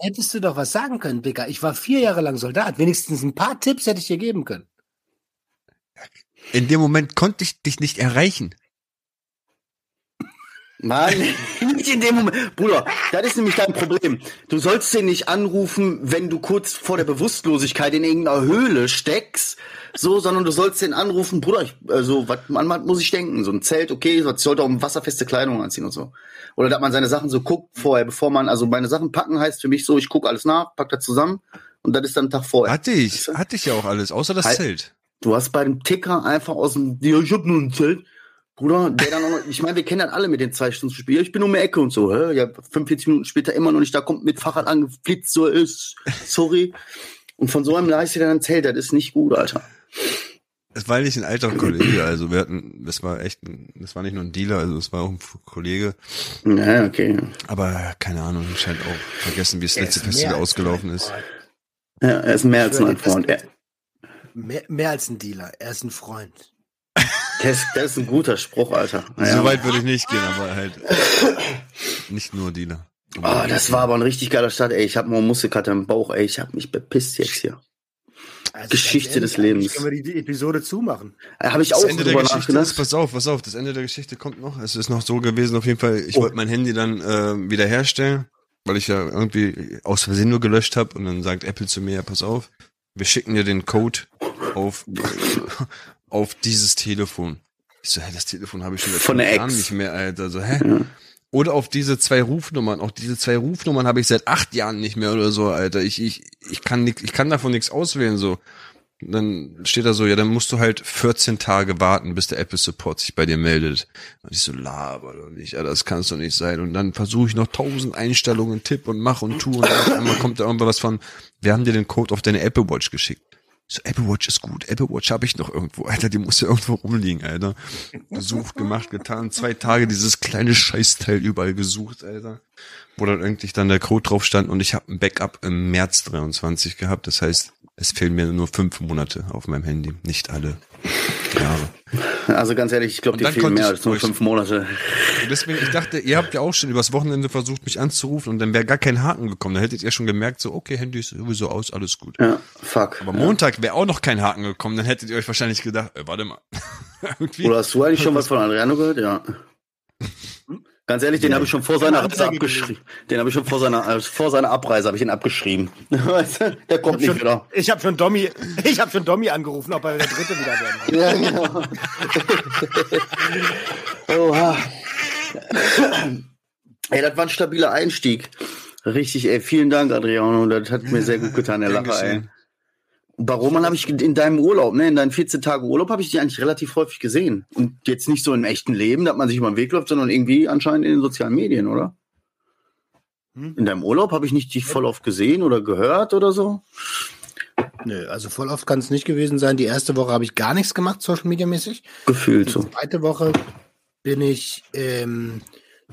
hättest du doch was sagen können, Dicker. Ich war vier Jahre lang Soldat. Wenigstens ein paar Tipps hätte ich dir geben können. In dem Moment konnte ich dich nicht erreichen. Mann, nicht in dem Moment. Bruder, das ist nämlich dein Problem. Du sollst den nicht anrufen, wenn du kurz vor der Bewusstlosigkeit in irgendeiner Höhle steckst, so, sondern du sollst den anrufen, Bruder, ich, also, was, an was muss ich denken? So ein Zelt, okay, ich sollte auch wasserfeste Kleidung anziehen und so. Oder dass man seine Sachen so guckt vorher, bevor man, also meine Sachen packen heißt für mich so, ich gucke alles nach, pack das zusammen und das ist dann ein Tag vorher. Hatte ich, Weißt du? hatte ich ja auch alles, außer das Halt. Zelt. Du hast bei dem Ticker einfach aus dem, ja, ich hab nur ein Zelt. Bruder, der dann auch noch, ich meine, wir kennen das alle mit den zwei Stunden zu spielen. Ich bin um die Ecke und so, hä? Ja, 45 Minuten später immer noch nicht, da kommt mit Fahrrad angeflitzt, so ist, sorry. Und von so einem Leiste dann zählt, das ist nicht gut, Alter. Es war nicht ein alter Kollege, also wir hatten, das war echt, ein, das war nicht nur ein Dealer, also es war auch ein Kollege. Ja, okay. Aber keine Ahnung, ich scheint auch vergessen, wie das Er letzte Festival ausgelaufen ist. Ja, er ist mehr als nur ein Freund. Er, Mehr, mehr als ein Dealer. Er ist ein Freund. Ist, der ist ein guter Spruch, Alter. So weit würde ich nicht gehen, aber halt nicht nur Dealer. Oh, das war aber ein richtig geiler Start, ey. Ich habe mal Muskelkater im Bauch, ey. Ich habe mich bepisst jetzt hier. Also Geschichte des Lebens. Können wir die Episode zumachen? Da habe ich Das auch Ende der drüber Geschichte ist, nachgedacht. pass auf, pass auf, das Ende der Geschichte kommt noch. Es ist noch so gewesen, auf jeden Fall, ich Oh. wollte mein Handy dann äh, wieder herstellen, weil ich ja irgendwie aus Versehen nur gelöscht habe und dann sagt Apple zu mir, ja, pass auf, wir schicken dir den Code auf, auf dieses Telefon. Ich so, hä, das Telefon habe ich schon seit Von der Jahren Ex. nicht mehr, Alter. So, hä? Ja. Oder auf diese zwei Rufnummern. Auch diese zwei Rufnummern habe ich seit acht Jahren nicht mehr oder so, Alter. Ich, ich, ich kann nix, ich kann davon nichts auswählen, so. Und dann steht da so, ja, dann musst du halt 14 Tage warten, bis der Apple Support sich bei dir meldet. Und ich so, laber doch nicht, ja, das kann's doch nicht sein. Und dann versuche ich noch tausend Einstellungen, Tipp und mach und tu und dann auf einmal kommt da irgendwas von, wir haben dir den Code auf deine Apple Watch geschickt. So, Apple Watch ist gut, Apple Watch habe ich noch irgendwo, Alter, die muss ja irgendwo rumliegen, Alter. Gesucht, gemacht, getan, zwei Tage dieses kleine Scheißteil überall gesucht, Alter. Wo dann eigentlich dann der Code drauf stand und ich habe ein Backup im März 23 gehabt. Das heißt, es fehlen mir nur fünf Monate auf meinem Handy, nicht alle Also ganz ehrlich, ich glaube, die fehlen mehr als nur fünf Monate. Deswegen, ich dachte, ihr habt ja auch schon übers Wochenende versucht, mich anzurufen und dann wäre gar kein Haken gekommen. Da hättet ihr schon gemerkt, so, okay, Handy ist sowieso aus, alles gut. Ja, fuck. Aber Montag wäre auch noch kein Haken gekommen, dann hättet ihr euch wahrscheinlich gedacht, äh, warte mal. Oder hast du eigentlich schon was von Adriano gehört? Ja. Ganz ehrlich, den habe ich schon vor seiner Reise abgeschrieben. Den habe ich schon vor seiner, vor seiner Abreise habe ich ihn abgeschrieben. Der kommt nicht schon, wieder. Ich habe schon Dommy, ich habe schon Dommy angerufen, ob er der Dritte wieder werden will. Ja, genau. Oha. Ey, das war ein stabiler Einstieg. Richtig, ey, vielen Dank, Adriano. Das hat mir sehr gut getan, der Lacher, ey. Geschehen. Warum habe ich in deinem Urlaub, ne, in deinen 14 Tagen Urlaub, habe ich dich eigentlich relativ häufig gesehen. Und jetzt nicht so im echten Leben, dass man sich über den Weg läuft, sondern irgendwie anscheinend in den sozialen Medien, oder? Hm? In deinem Urlaub habe ich nicht dich voll oft gesehen oder gehört oder so. Nö, also voll oft kann es nicht gewesen sein. Die erste Woche habe ich gar nichts gemacht, Social Media mäßig. Gefühlt Die so. zweite Woche bin ich, ähm,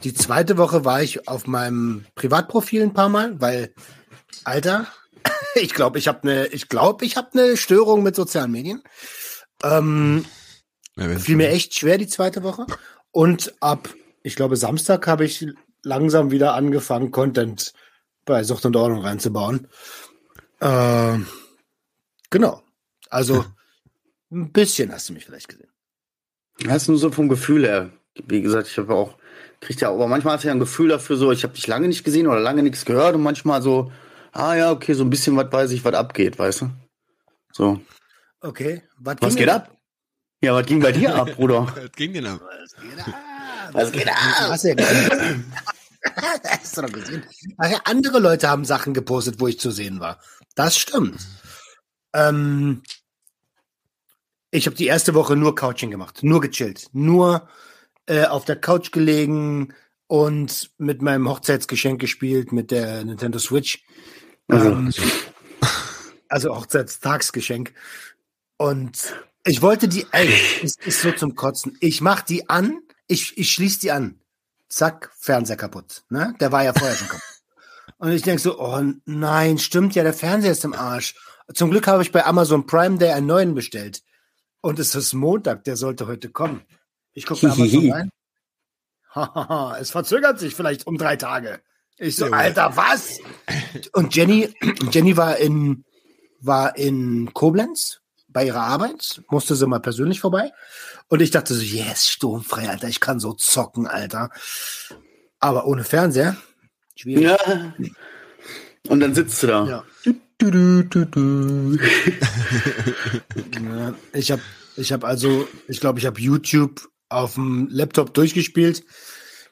die zweite Woche war ich auf meinem Privatprofil ein paar Mal, weil, Alter, ich glaube, ich habe eine, ich glaube, ich habe eine Störung mit sozialen Medien. Ähm, Ja, fiel mir echt schwer die zweite Woche. Und ab, ich glaube, Samstag habe ich langsam wieder angefangen, Content bei Sucht und Ordnung reinzubauen. Ähm, genau. Also ein bisschen hast du mich vielleicht gesehen. Das ist nur so vom Gefühl her. Wie gesagt, ich habe auch, kriegt ja, aber manchmal hast du ja ein Gefühl dafür, so, ich habe dich lange nicht gesehen oder lange nichts gehört und manchmal so, ah ja, okay, so ein bisschen was weiß ich, was abgeht, weißt du? So. Okay. Was ging geht denn- ab? Ja, was ging bei dir ab, Bruder? Was ging denn ab? Was geht ab? Was geht ab? Hast du ja gesehen. Hast du doch gesehen. Ach ja, andere Leute haben Sachen gepostet, wo ich zu sehen war. Das stimmt. Ähm, ich habe die erste Woche nur Couching gemacht, nur gechillt, nur äh, auf der Couch gelegen und mit meinem Hochzeitsgeschenk gespielt, mit der Nintendo Switch. Also, Ähm, also Hochzeitstagsgeschenk. Und ich wollte die, ey, es ist so zum Kotzen. Ich mach die an, ich, ich schließe die an. Zack, Fernseher kaputt. Ne? Der war ja vorher schon kaputt. Und ich denk so, oh nein, stimmt ja, der Fernseher ist im Arsch. Zum Glück habe ich bei Amazon Prime Day einen neuen bestellt. Und es ist Montag, der sollte heute kommen. Ich gucke bei Amazon rein. Hahaha, es verzögert sich vielleicht um drei Tage. Ich so. Alter, was? Und Jenny, Jenny war in, war in Koblenz bei ihrer Arbeit, musste sie mal persönlich vorbei. Und ich dachte so, yes, sturmfrei, Alter, ich kann so zocken, Alter. Aber ohne Fernseher, schwierig. ja. Und dann sitzt du da. Ja. Du, du, du, du. Ja, ich habe ich hab also, ich glaube, ich habe YouTube auf dem Laptop durchgespielt.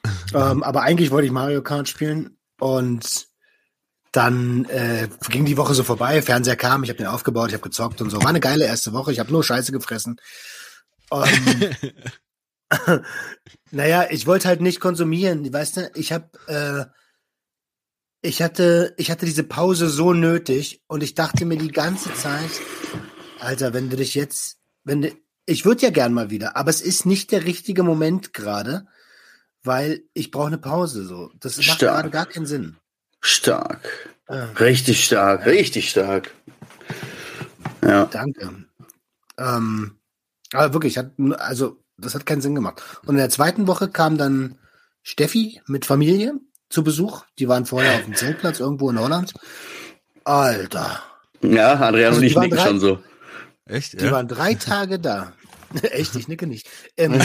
ähm, aber eigentlich wollte ich Mario Kart spielen und dann äh, ging die Woche so vorbei, Fernseher kam, ich habe den aufgebaut, ich habe gezockt und so. War eine geile erste Woche, ich habe nur Scheiße gefressen. Ähm, naja, ich wollte halt nicht konsumieren. Weißt du, ich habe, äh, ich hatte, ich hatte diese Pause so nötig und ich dachte mir die ganze Zeit, Alter, wenn du dich jetzt, wenn du, ich würde ja gern mal wieder, aber es ist nicht der richtige Moment gerade, weil ich brauche eine Pause. So, das macht Stark. gerade gar keinen Sinn. Stark. Äh, Richtig stark, richtig stark. Ja. danke. Ähm, aber wirklich, hat, also das hat keinen Sinn gemacht. Und in der zweiten Woche kam dann Steffi mit Familie zu Besuch. Die waren vorher auf dem Zeltplatz irgendwo in Holland. Alter, Ja, Adrian Also und ich nicken drei- schon so. Echt? die Ja? waren drei Tage da. Echt, ich nicke nicht. Ähm,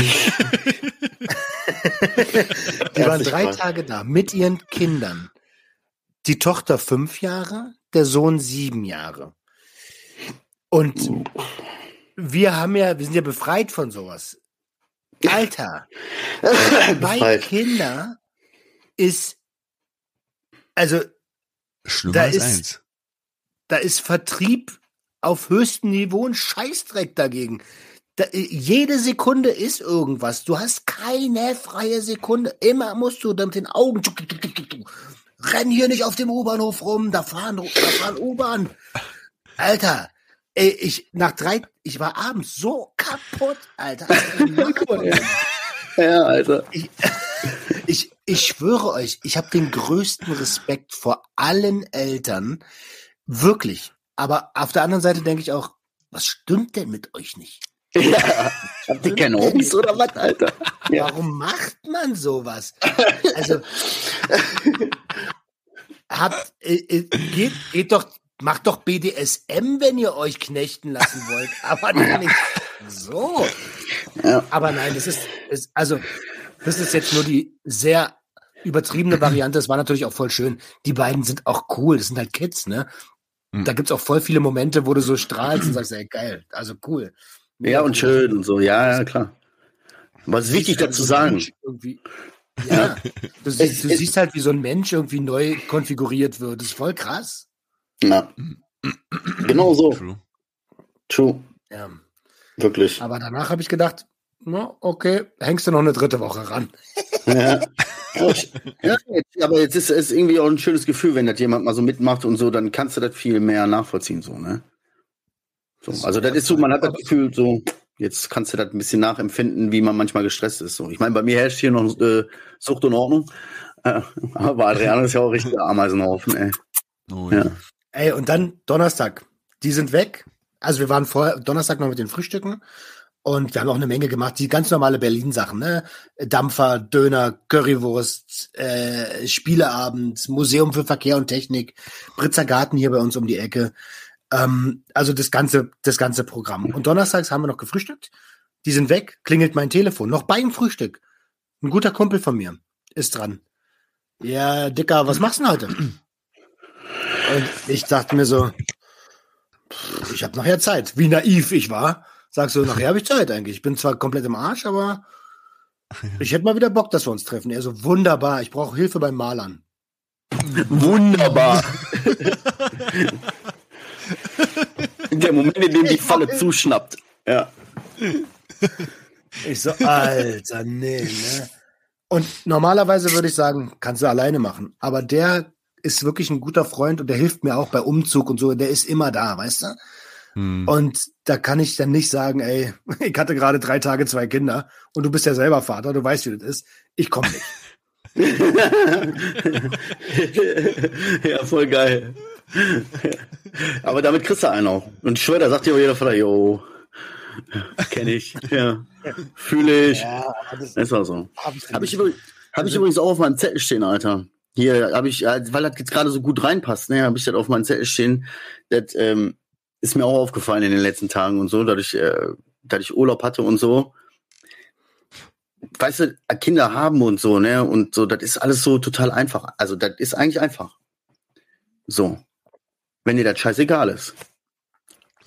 die waren drei Spaß. Tage da mit ihren Kindern. Die Tochter fünf Jahre, der Sohn sieben Jahre. Und wir haben ja, wir sind ja befreit von sowas. Alter, zwei Befreit. Kinder ist, also Schlimmer da als ist- eins. da ist Vertrieb auf höchstem Niveau ein Scheißdreck dagegen. Da, äh, jede Sekunde ist irgendwas. Du hast keine freie Sekunde. Immer musst du mit den Augen. Renn hier nicht auf dem U-Bahnhof rum. Da fahren, da fahren U-Bahn. Alter, ey, ich nach drei, ich war abends so kaputt, Alter. Ja, Alter. Ich, ich schwöre euch, ich habe den größten Respekt vor allen Eltern. Wirklich. Aber auf der anderen Seite denke ich auch, was stimmt denn mit euch nicht? Ja. Habt ihr keine Hobbys oder was, Alter? Ja. Warum macht man sowas? Also, habt, äh, äh, geht, geht doch, macht doch BDSM, wenn ihr euch knechten lassen wollt, aber nicht so. Ja. Aber nein, das ist, ist, also, das ist jetzt nur die sehr übertriebene Variante. Das war natürlich auch voll schön. Die beiden sind auch cool. Das sind halt Kids, ne? Hm. Da gibt's auch voll viele Momente, wo du so strahlst und sagst, ey, geil, also cool. Ja, und schön und so. Ja, ja, klar. Was ist wichtig dazu so ein sagen? Ja, du, siehst, du es- siehst halt, wie so ein Mensch irgendwie neu konfiguriert wird. Das ist voll krass. Ja. Genau so. True. True. Ja. Wirklich. Aber danach habe ich gedacht, na, okay, hängst du noch eine dritte Woche ran. Ja. ja, aber jetzt ist es irgendwie auch ein schönes Gefühl, wenn das jemand mal so mitmacht und so, dann kannst du das viel mehr nachvollziehen, so, ne? So, also das ist so, man hat das Gefühl, so, jetzt kannst du das ein bisschen nachempfinden, wie man manchmal gestresst ist. So. Ich meine, bei mir herrscht hier noch äh, Sucht und Ordnung. Äh, aber Adriano ist ja auch richtig der Ameisenhaufen, ey. Oh, Ja. ja. Ey, und dann Donnerstag. Die sind weg. Also wir waren vorher Donnerstag noch mit den Frühstücken und wir haben auch eine Menge gemacht. Die ganz normale Berlin-Sachen, ne? Dampfer, Döner, Currywurst, äh, Spieleabend, Museum für Verkehr und Technik, Britzer Garten hier bei uns um die Ecke. Ähm, also das ganze, das ganze Programm. Und donnerstags haben wir noch gefrühstückt. Die sind weg, klingelt mein Telefon. Noch beim Frühstück. Ein guter Kumpel von mir ist dran. Ja, Dicker, was machst du denn heute? Und ich dachte mir so, ich habe nachher Zeit. Wie naiv ich war. Sagst du, nachher habe ich Zeit eigentlich. Ich bin zwar komplett im Arsch, aber ich hätte mal wieder Bock, dass wir uns treffen. Er so, wunderbar, ich brauche Hilfe beim Malern. Wunderbar. Der Moment, in dem die Falle zuschnappt. Ja. Ich so, Alter, nee, ne? Und normalerweise würde ich sagen, kannst du alleine machen. Aber der ist wirklich ein guter Freund und der hilft mir auch bei Umzug und so. Der ist immer da, weißt du? Hm. Und da kann ich dann nicht sagen, ey, ich hatte gerade drei Tage zwei Kinder und du bist ja selber Vater, du weißt, wie das ist. Ich komme nicht. ja, voll geil. Aber damit kriegst du einen auch. Und ich schwöre, da sagt dir auch jeder Vater, yo, kenne ich. Ja, fühle ich. Ja, das Ist auch so. ich, Habe ich, übrig- hab ich übrigens auch auf meinem Zettel stehen, Alter. Hier habe ich, weil das jetzt gerade so gut reinpasst, ne, habe ich das auf meinem Zettel stehen. Das ähm, ist mir auch aufgefallen in den letzten Tagen und so, dadurch, äh, dass ich Urlaub hatte und so. Weißt du, Kinder haben und so, ne? Und so, das ist alles so total einfach. Also, das ist eigentlich einfach. So. Wenn dir das scheißegal ist.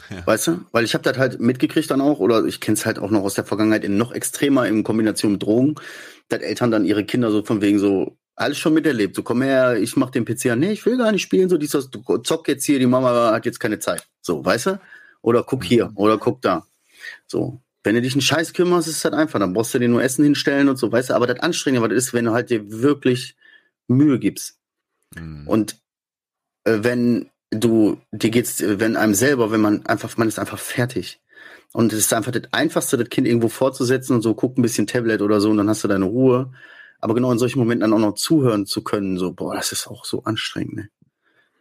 Ja. Weißt du? Weil ich habe das halt mitgekriegt dann auch, oder ich kenne es halt auch noch aus der Vergangenheit in noch extremer in Kombination mit Drogen, dass Eltern dann ihre Kinder so von wegen so alles schon miterlebt. So, komm her, ich mach den PC an. Nee, ich will gar nicht spielen, so dies, das, du zock jetzt hier, die Mama hat jetzt keine Zeit. So, weißt du? Oder guck hier, oder guck da. So. wenn du dich einen Scheiß kümmerst, ist es halt einfach. Dann brauchst du dir nur Essen hinstellen und so, weißt du. Aber das Anstrengende, was das ist, wenn du halt dir wirklich Mühe gibst. Hm. Und äh, wenn du, dir geht's, äh, wenn einem selber, wenn man einfach, man ist einfach fertig. Und es ist einfach das Einfachste, das Kind irgendwo fortzusetzen und so, guck ein bisschen Tablet oder so und dann hast du deine Ruhe. Aber genau in solchen Momenten dann auch noch zuhören zu können, so, boah, das ist auch so anstrengend, ne?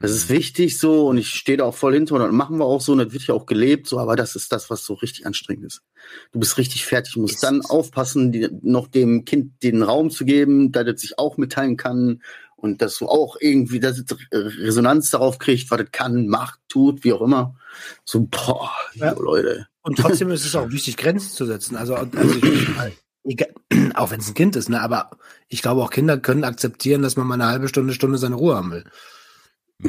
Das ist wichtig so und ich stehe da auch voll hinter und das machen wir auch so und das wird ja auch gelebt, so, aber das ist das, was so richtig anstrengend ist. Du bist richtig fertig, musst Ist dann aufpassen, die, noch dem Kind den Raum zu geben, dass es sich auch mitteilen kann und dass du auch irgendwie, dass es Resonanz darauf kriegt, was es kann, macht, tut, wie auch immer. So, boah, Ja. Leute. Und trotzdem ist es auch wichtig, Grenzen zu setzen. Also, also ich, auch wenn es ein Kind ist, ne? Aber ich glaube, auch Kinder können akzeptieren, dass man mal eine halbe Stunde, Stunde seine Ruhe haben will.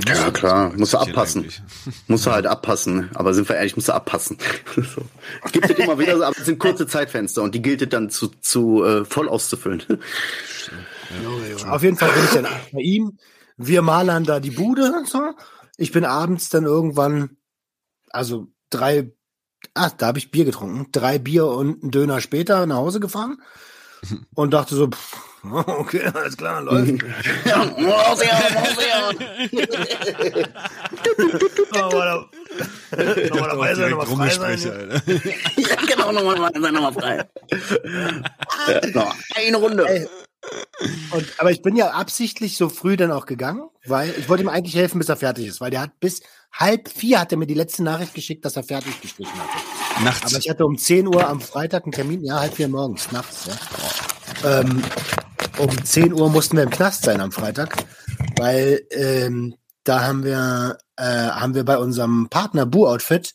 Ja, klar, musst du abpassen. Musst du halt abpassen, aber sind wir ehrlich, musst du abpassen. so. Es gibt es immer wieder so, aber es sind kurze Zeitfenster und die gilt es dann zu, zu äh, voll auszufüllen. Auf jeden Fall bin ich dann bei ihm. Wir malern da die Bude und so. Ich bin abends dann irgendwann, also drei, ah, da habe ich Bier getrunken, drei Bier und einen Döner später nach Hause gefahren und dachte so, pff, okay, alles klar, läuft. Ja, muss ja, muss ja. Nochmal dabei sein, nochmal frei sein. Ja, genau, nochmal, nochmal, nochmal frei. Ja, noch eine Runde. Ey. Und, aber ich bin ja absichtlich so früh dann auch gegangen, weil ich wollte ihm eigentlich helfen, bis er fertig ist, weil der hat bis halb vier hat er mir die letzte Nachricht geschickt, dass er fertig gestrichen hatte. Nachts. Aber ich hatte um 10 Uhr am Freitag einen Termin, ja, halb vier morgens, nachts, ja. Ähm, um 10 Uhr mussten wir im Knast sein am Freitag, weil ähm, da haben wir, äh, haben wir bei unserem Partner Bu Outfit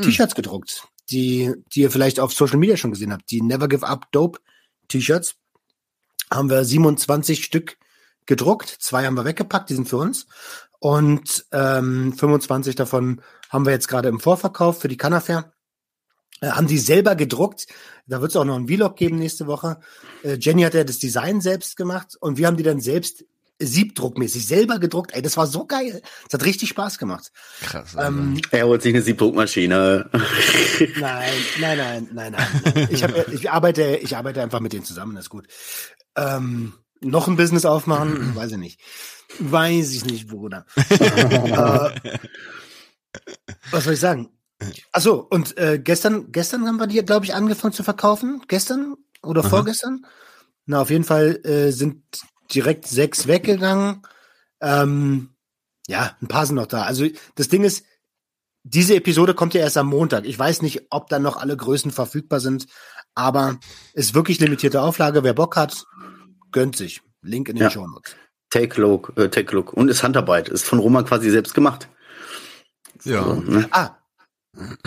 T-Shirts gedruckt, die, die ihr vielleicht auf Social Media schon gesehen habt. Die Never Give Up Dope T-Shirts haben wir 27 Stück gedruckt. Zwei haben wir weggepackt, die sind für uns. Und ähm, 25 davon haben wir jetzt gerade im Vorverkauf für die Canafair. Äh, haben die selber gedruckt. Da wird es auch noch einen Vlog geben nächste Woche. Äh, Jenny hat ja das Design selbst gemacht und wir haben die dann selbst siebdruckmäßig selber gedruckt. Ey, das war so geil. Das hat richtig Spaß gemacht. Krass. Ähm, Er holt sich eine Siebdruckmaschine. Nein, nein, nein, nein, nein. Ich, hab, ich arbeite, ich arbeite einfach mit denen zusammen, das ist gut. Ähm, noch ein Business aufmachen, weiß ich nicht. Weiß ich nicht, Bruder. äh, was soll ich sagen? Ach so, und äh, gestern, gestern haben wir die, glaube ich, angefangen zu verkaufen. Gestern oder Aha. vorgestern? Na, auf jeden Fall äh, sind direkt sechs weggegangen. Ähm, ja, ein paar sind noch da. Also das Ding ist, diese Episode kommt ja erst am Montag. Ich weiß nicht, ob dann noch alle Größen verfügbar sind, aber ist wirklich limitierte Auflage. Wer Bock hat, gönnt sich. Link in den Ja. Show Notes. Take Look, äh, Take Look. Und ist Handarbeit. Ist von Roman quasi selbst gemacht. ja. So, ne? Ah,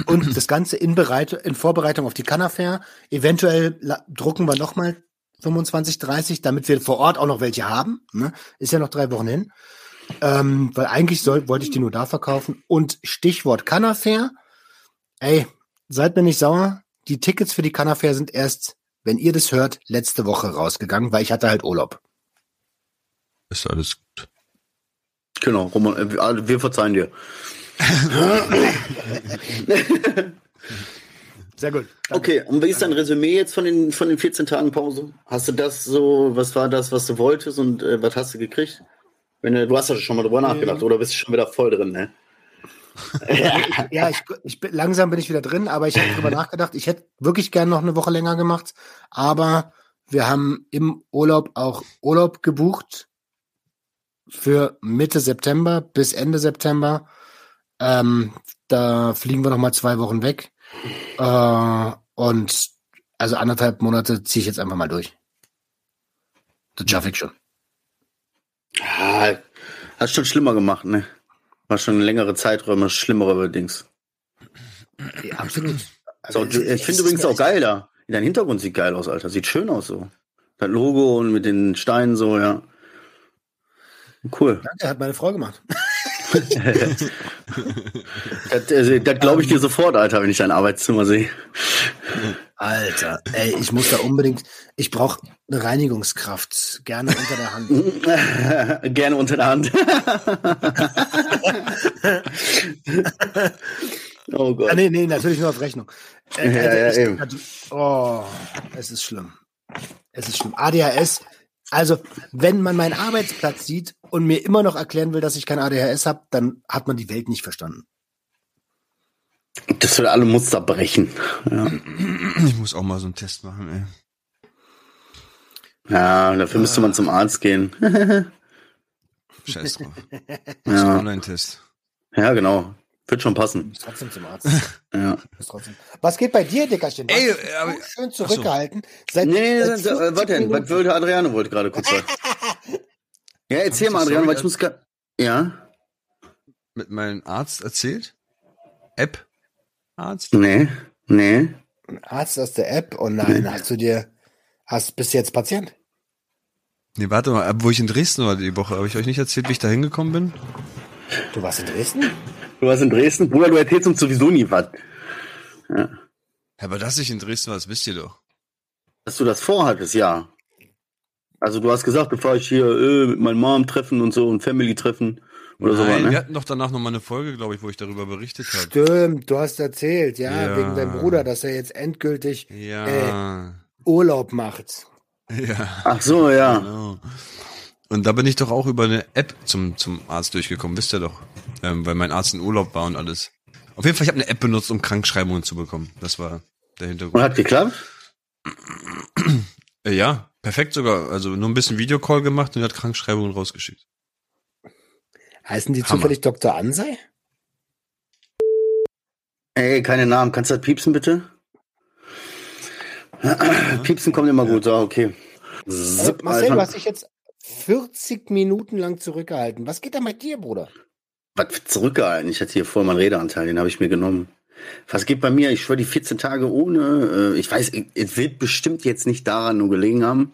und das Ganze in, Bereit in Vorbereitung auf die Canafair. Eventuell drucken wir noch mal 25, 30, damit wir vor Ort auch noch welche haben. Ne? Ist ja noch drei Wochen hin. Ähm, weil eigentlich soll, wollte ich die nur da verkaufen. Und Stichwort Canafair. Ey, seid mir nicht sauer. Die Tickets für die Canafair sind erst, wenn ihr das hört, letzte Woche rausgegangen, weil ich hatte halt Urlaub. Ist alles gut. Genau, Roman, wir- wir verzeihen dir. Sehr gut. Okay, und wie ist dein Resümee jetzt von den, von den 14 Tagen Pause? Hast du das so, was war das, was du wolltest und äh, was hast du gekriegt? Wenn du, du hast ja schon mal drüber nachgedacht, oder bist du schon wieder voll drin, ne? Ja, ich, ich bin, langsam bin ich wieder drin, aber ich habe drüber nachgedacht. Ich hätte wirklich gern noch eine Woche länger gemacht, aber wir haben im Urlaub auch Urlaub gebucht für Mitte September bis Ende September. Ähm, da fliegen wir noch mal zwei Wochen weg äh, und also anderthalb Monate ziehe ich jetzt einfach mal durch. Das schaffe ich schon. Ah, hast schon schlimmer gemacht, ne? War schon längere Zeiträume, schlimmere Dings. Ja, absolut. So, Also, ich es finde übrigens auch geil da. Dein Hintergrund sieht geil aus, Alter. Sieht schön aus so. Das Logo und mit den Steinen so, ja. Cool. Danke, hat meine Frau gemacht. Das, äh, das glaube ich dir sofort, Alter, wenn ich dein Arbeitszimmer sehe. Alter, ey, ich muss da unbedingt, ich brauche eine Reinigungskraft, gerne unter der Hand. Gerne unter der Hand. Oh Gott. Ah, nee, nee, natürlich nur auf Rechnung. Äh, ja, also ja, ich, oh, es ist schlimm. Es ist schlimm. ADHS, also wenn man meinen Arbeitsplatz sieht und mir immer noch erklären will, dass ich kein ADHS habe, dann hat man die Welt nicht verstanden. Das würde alle Muster brechen. Ja. Ich muss auch mal so einen Test machen, ey. Ja, dafür müsste man zum Arzt gehen. Scheiß drauf. Ja. Online-Test. Ja, genau. Wird schon passen. Trotzdem zum Arzt. ja. Was geht bei dir, Dickerchen? Ey, aber, schön zurückgehalten. Seit, nee, nee, seit was denn? Was wollte Adriano wollte gerade kurz sagen. ja, erzähl mal, Adriano, weil ich muss gerade. Ja. Mit meinem Arzt erzählt? App? Arzt? Nee, nee. Arzt aus der App? Oh nein, nee. hast du dir. Hast, bist du jetzt Patient? Nee, warte mal, wo ich in Dresden war die Woche, habe ich euch nicht erzählt, wie ich da hingekommen bin? Du warst in Dresden? Du warst in Dresden? Bruder, du erzählst uns sowieso nie was. Ja. Aber dass ich in Dresden war, das wisst ihr doch. Dass du das vorhattest, ja. Also du hast gesagt, bevor ich hier äh, mit meinem Mom treffen und so und Family treffen oder so. Nein, ne? wir hatten doch danach noch mal eine Folge, glaube ich, wo ich darüber berichtet habe. Stimmt, du hast erzählt, ja, ja, wegen deinem Bruder, dass er jetzt endgültig ja. äh, Urlaub macht. Ja. Ach so, ja. Genau. Und da bin ich doch auch über eine App zum, zum Arzt durchgekommen, wisst ihr doch. Ähm, weil mein Arzt in Urlaub war und alles. Auf jeden Fall, ich habe eine App benutzt, um Krankschreibungen zu bekommen. Das war der Hintergrund. Und hat geklappt? Äh, ja, perfekt sogar. Also nur ein bisschen Videocall gemacht und hat Krankschreibungen rausgeschickt. Heißen die Hammer. zufällig Dr. Ansei? Ey, keine Namen. Kannst du das piepsen, bitte? Ja. Piepsen kommt immer gut. Ah, okay. Zip, Marcel, du hast dich jetzt 40 Minuten lang zurückgehalten. Was geht da mit dir, Bruder? Was zurückgehalten? Ich hatte hier vor meinen Redeanteil, den habe ich mir genommen. Was geht bei mir? Ich schwöre, die 14 Tage ohne, äh, ich weiß, es wird bestimmt jetzt nicht daran nur gelegen haben,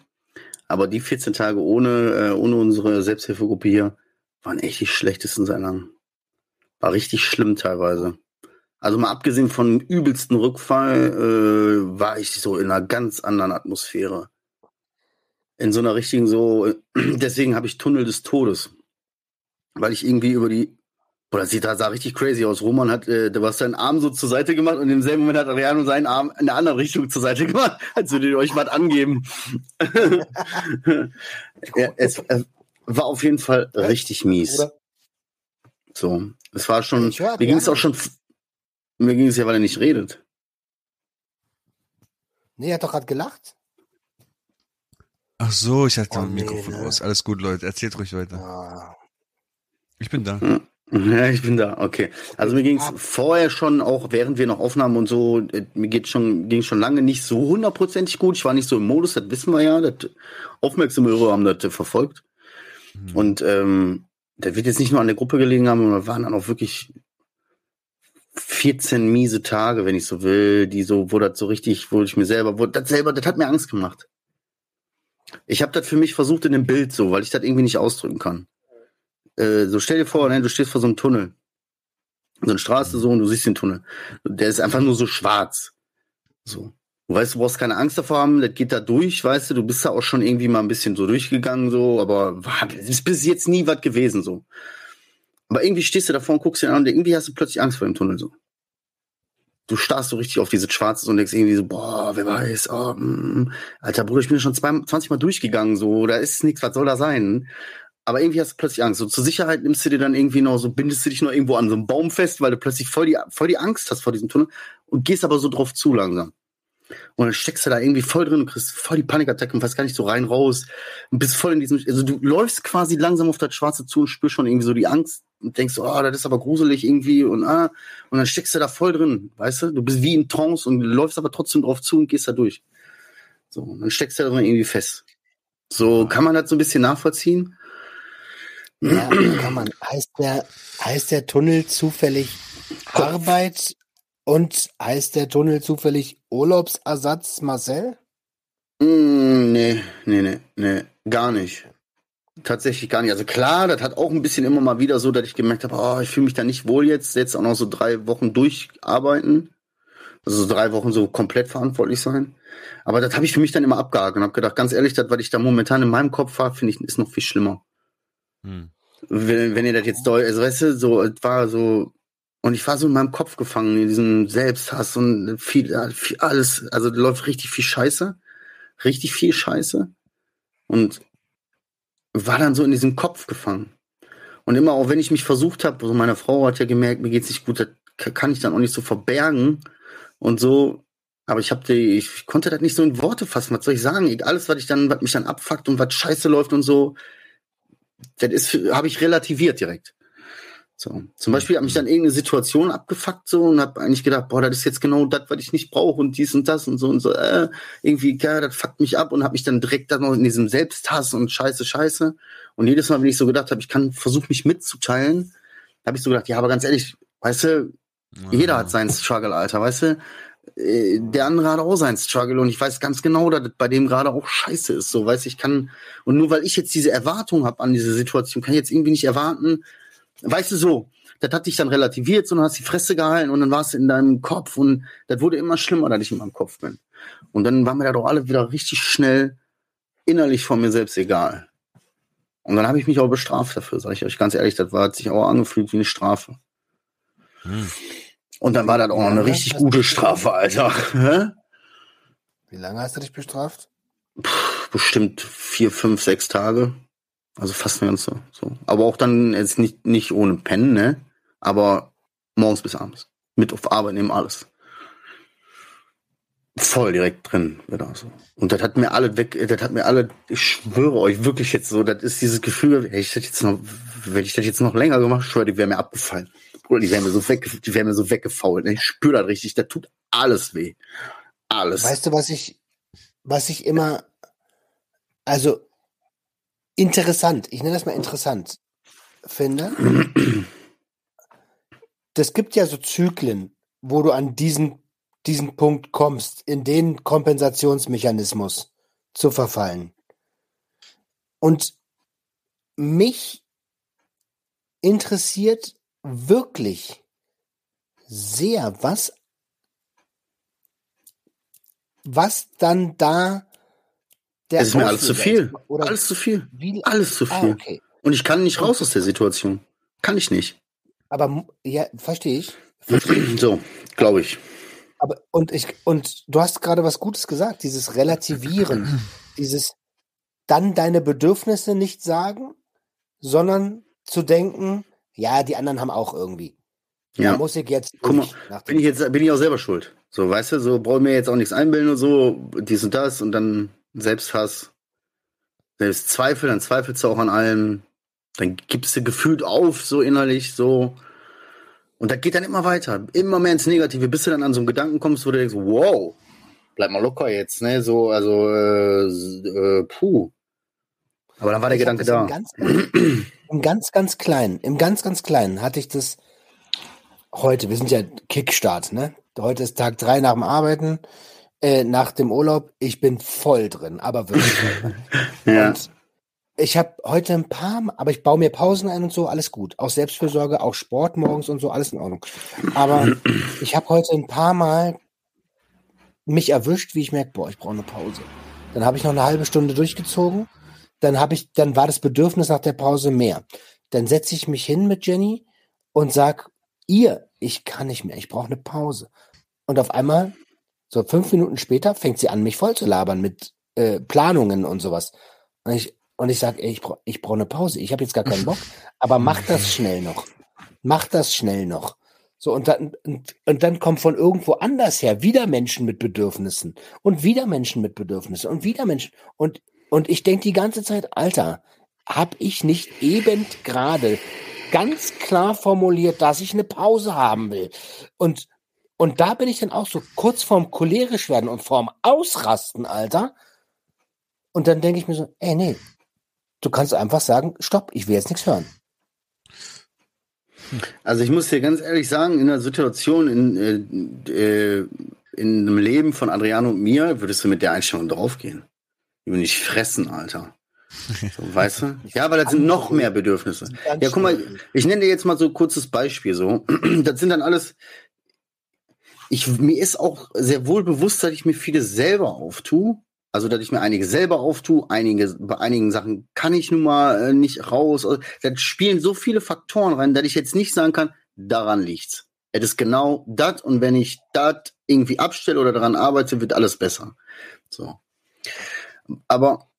aber die 14 Tage ohne, äh, ohne unsere Selbsthilfegruppe hier waren echt die schlechtesten seit langem. War richtig schlimm teilweise. Also mal abgesehen von übelsten Rückfall, äh, war ich so in einer ganz anderen Atmosphäre. In so einer richtigen so, deswegen habe ich Tunnel des Todes. Weil ich irgendwie über die, boah, das sieht da sah richtig crazy aus. Roman hat, äh, du hast seinen Arm so zur Seite gemacht und im selben Moment hat Adriano seinen Arm in eine andere Richtung zur Seite gemacht, als würde ihr euch was angeben. ja, es, es war auf jeden Fall richtig mies. So, es war schon, mir ging es auch schon mir ging es ja, weil er nicht redet. Nee, er hat doch gerade gelacht. Ach so, ich hatte oh, mein Mikrofon nee, ne? aus. Alles gut, Leute. Erzählt ruhig weiter. Ah. Ich bin da. Hm. Ja, ich bin da, okay. Also mir ging es vorher schon, auch während wir noch aufnahmen und so, äh, mir geht schon, ging schon lange nicht so hundertprozentig gut. Ich war nicht so im Modus, das wissen wir ja. Das aufmerksame Hörer haben das verfolgt. Mhm. Und ähm, das wird jetzt nicht nur an der Gruppe gelegen haben, sondern wir waren dann auch wirklich 14 miese Tage, wenn ich so will, die so, wo das so richtig, wo ich mir selber, wo das selber, das hat mir Angst gemacht. Ich habe das für mich versucht in dem Bild so, weil ich das irgendwie nicht ausdrücken kann. Äh, so stell dir vor, ne, du stehst vor so einem Tunnel. So eine Straße so und du siehst den Tunnel. Der ist einfach nur so schwarz. So. Du weißt, du brauchst keine Angst davor haben, das geht da durch, weißt du, du bist da auch schon irgendwie mal ein bisschen so durchgegangen, so, aber ist bis jetzt nie was gewesen, so. Aber irgendwie stehst du davor und guckst dir an und irgendwie hast du plötzlich Angst vor dem Tunnel so. Du starrst so richtig auf diese Schwarze und denkst irgendwie so, boah, wer weiß, oh, mm, alter Bruder, ich bin schon 20 Mal durchgegangen, so, da ist nichts, was soll da sein? Aber irgendwie hast du plötzlich Angst. So zur Sicherheit nimmst du dir dann irgendwie noch so, bindest du dich noch irgendwo an so einem Baum fest, weil du plötzlich voll die, voll die Angst hast vor diesem Tunnel und gehst aber so drauf zu langsam. Und dann steckst du da irgendwie voll drin und kriegst voll die Panikattacke und weißt gar nicht so rein, raus und bist voll in diesem, also du läufst quasi langsam auf das Schwarze zu und spürst schon irgendwie so die Angst und denkst, oh, das ist aber gruselig irgendwie und ah, und dann steckst du da voll drin, weißt du? Du bist wie in Trance und läufst aber trotzdem drauf zu und gehst da durch. So, und dann steckst du da drin irgendwie fest. So, kann man das so ein bisschen nachvollziehen? Ja, kann man. Heißt der, heißt der Tunnel zufällig Arbeit und heißt der Tunnel zufällig Urlaubsersatz, Marcel? Mm, nee, nee, nee, nee, gar nicht. Tatsächlich gar nicht. Also klar, das hat auch ein bisschen immer mal wieder so, dass ich gemerkt habe, oh, ich fühle mich da nicht wohl jetzt, jetzt auch noch so drei Wochen durcharbeiten. Also so drei Wochen so komplett verantwortlich sein. Aber das habe ich für mich dann immer abgehakt und habe gedacht, ganz ehrlich, das, was ich da momentan in meinem Kopf habe, finde ich, ist noch viel schlimmer. Hm. Wenn, wenn ihr das jetzt, also weißt du, so, es war so, Und ich war so in meinem Kopf gefangen, in diesem Selbsthass und viel, viel alles, also läuft richtig viel Scheiße. Richtig viel Scheiße. Und war dann so in diesem Kopf gefangen. Und immer auch wenn ich mich versucht habe, also meine Frau hat ja gemerkt, mir geht's nicht gut, das kann ich dann auch nicht so verbergen und so. Aber ich habe ich konnte das nicht so in Worte fassen. Was soll ich sagen? Alles, was ich dann, was mich dann abfuckt und was scheiße läuft und so, das habe ich relativiert direkt. So. Zum Beispiel hat mich dann irgendeine Situation abgefuckt so und habe eigentlich gedacht, boah, das ist jetzt genau das, was ich nicht brauche und dies und das und so und so. Äh, irgendwie, ja, das fuckt mich ab und habe mich dann direkt dann noch in diesem Selbsthass und Scheiße, Scheiße. Und jedes Mal, wenn ich so gedacht habe, ich kann versuchen, mich mitzuteilen, habe ich so gedacht, ja, aber ganz ehrlich, weißt du, ja. jeder hat seinen Struggle, Alter, weißt du? Äh, der andere hat auch seinen Struggle und ich weiß ganz genau, dass das bei dem gerade auch scheiße ist. So, weiß ich kann, und nur weil ich jetzt diese Erwartung habe an diese Situation, kann ich jetzt irgendwie nicht erwarten, weißt du so, das hat dich dann relativiert, sondern hast die Fresse gehalten und dann warst du in deinem Kopf und das wurde immer schlimmer, dass ich in meinem Kopf bin. Und dann waren mir da doch alle wieder richtig schnell innerlich von mir selbst egal. Und dann habe ich mich auch bestraft dafür, sage ich euch ganz ehrlich, das war, hat sich auch angefühlt wie eine Strafe. Hm. Und dann war das auch noch eine richtig gute Strafe, Alter. Wie lange hast du dich bestraft? Puh, bestimmt vier, fünf, sechs Tage. Also fast eine ganze. So. Aber auch dann jetzt nicht, nicht ohne Pennen, ne? Aber morgens bis abends. Mit auf Arbeit nehmen alles. Voll direkt drin, wieder so. Und das hat mir alle weg, das hat mir alle, ich schwöre euch wirklich jetzt so, das ist dieses Gefühl, hätte ich das jetzt noch, wenn ich das jetzt noch länger gemacht, schwöre, die wäre mir abgefallen. Oder die wäre mir so weg, die wäre mir so weggefault. Ne? Ich spüre das richtig, das tut alles weh. Alles. Weißt du, was ich, was ich immer, also interessant, ich nenne das mal interessant, finde. Das gibt ja so Zyklen, wo du an diesen, diesen Punkt kommst, in den Kompensationsmechanismus zu verfallen. Und mich interessiert wirklich sehr, was, was dann da der es ist mir alles zu viel. Oder alles zu viel. Wie? Alles zu ah, viel. Ah, okay. Und ich kann nicht raus aus der Situation. Kann ich nicht. Aber ja, verstehe ich. Versteh so, glaube ich. Aber und ich und du hast gerade was Gutes gesagt, dieses Relativieren, dieses dann deine Bedürfnisse nicht sagen, sondern zu denken, ja, die anderen haben auch irgendwie. Ja, da muss ich jetzt. Guck mal, bin ich jetzt bin ich auch selber schuld. So, weißt du, so brauche mir jetzt auch nichts einbilden und so, dies und das und dann Selbsthass, Selbstzweifel, dann zweifelst du auch an allem, dann gibst du gefühlt auf, so innerlich, so. Und das geht dann immer weiter, immer mehr ins Negative, bis du dann an so einen Gedanken kommst, wo du denkst, wow, bleib mal locker jetzt, ne, so, also, äh, äh, puh. Aber dann war der ich Gedanke da. Im ganz, Im ganz, ganz kleinen, im ganz, ganz kleinen hatte ich das heute, wir sind ja Kickstart, ne? Heute ist Tag drei nach dem Arbeiten äh, nach dem Urlaub, ich bin voll drin, aber wirklich. ja. Und ich habe heute ein paar, aber ich baue mir Pausen ein und so, alles gut. Auch Selbstfürsorge, auch Sport morgens und so, alles in Ordnung. Aber ich habe heute ein paar Mal mich erwischt, wie ich merke, boah, ich brauche eine Pause. Dann habe ich noch eine halbe Stunde durchgezogen. Dann habe ich, dann war das Bedürfnis nach der Pause mehr. Dann setze ich mich hin mit Jenny und sag, ihr, ich kann nicht mehr, ich brauche eine Pause. Und auf einmal so fünf Minuten später fängt sie an, mich voll zu labern mit äh, Planungen und sowas. Und ich, und ich sage, ich brauche ich brauch eine Pause. Ich habe jetzt gar keinen Bock, aber mach das schnell noch. Mach das schnell noch. So, und dann, und, und dann kommen von irgendwo anders her wieder Menschen mit Bedürfnissen und wieder Menschen mit Bedürfnissen und wieder Menschen. Und, und ich denke die ganze Zeit, Alter, hab ich nicht eben gerade ganz klar formuliert, dass ich eine Pause haben will. Und, und da bin ich dann auch so kurz vorm cholerisch werden und vorm Ausrasten, Alter. Und dann denke ich mir so, ey, nee, du kannst einfach sagen, stopp, ich will jetzt nichts hören. Also ich muss dir ganz ehrlich sagen, in der Situation, in, äh, äh, in einem Leben von Adriano und mir, würdest du mit der Einstellung draufgehen. Die will nicht fressen, Alter. So, weißt du? Ja, weil das sind noch mehr Bedürfnisse. Ja, guck mal, ich nenne dir jetzt mal so ein kurzes Beispiel so. Das sind dann alles, ich, mir ist auch sehr wohl bewusst, dass ich mir viele selber auftue. Also, dass ich mir einige selber auftue, einige, bei einigen Sachen kann ich nun mal äh, nicht raus. Also, da spielen so viele Faktoren rein, dass ich jetzt nicht sagen kann, daran liegt's. Es ist genau das und wenn ich das irgendwie abstelle oder daran arbeite, wird alles besser. So. Aber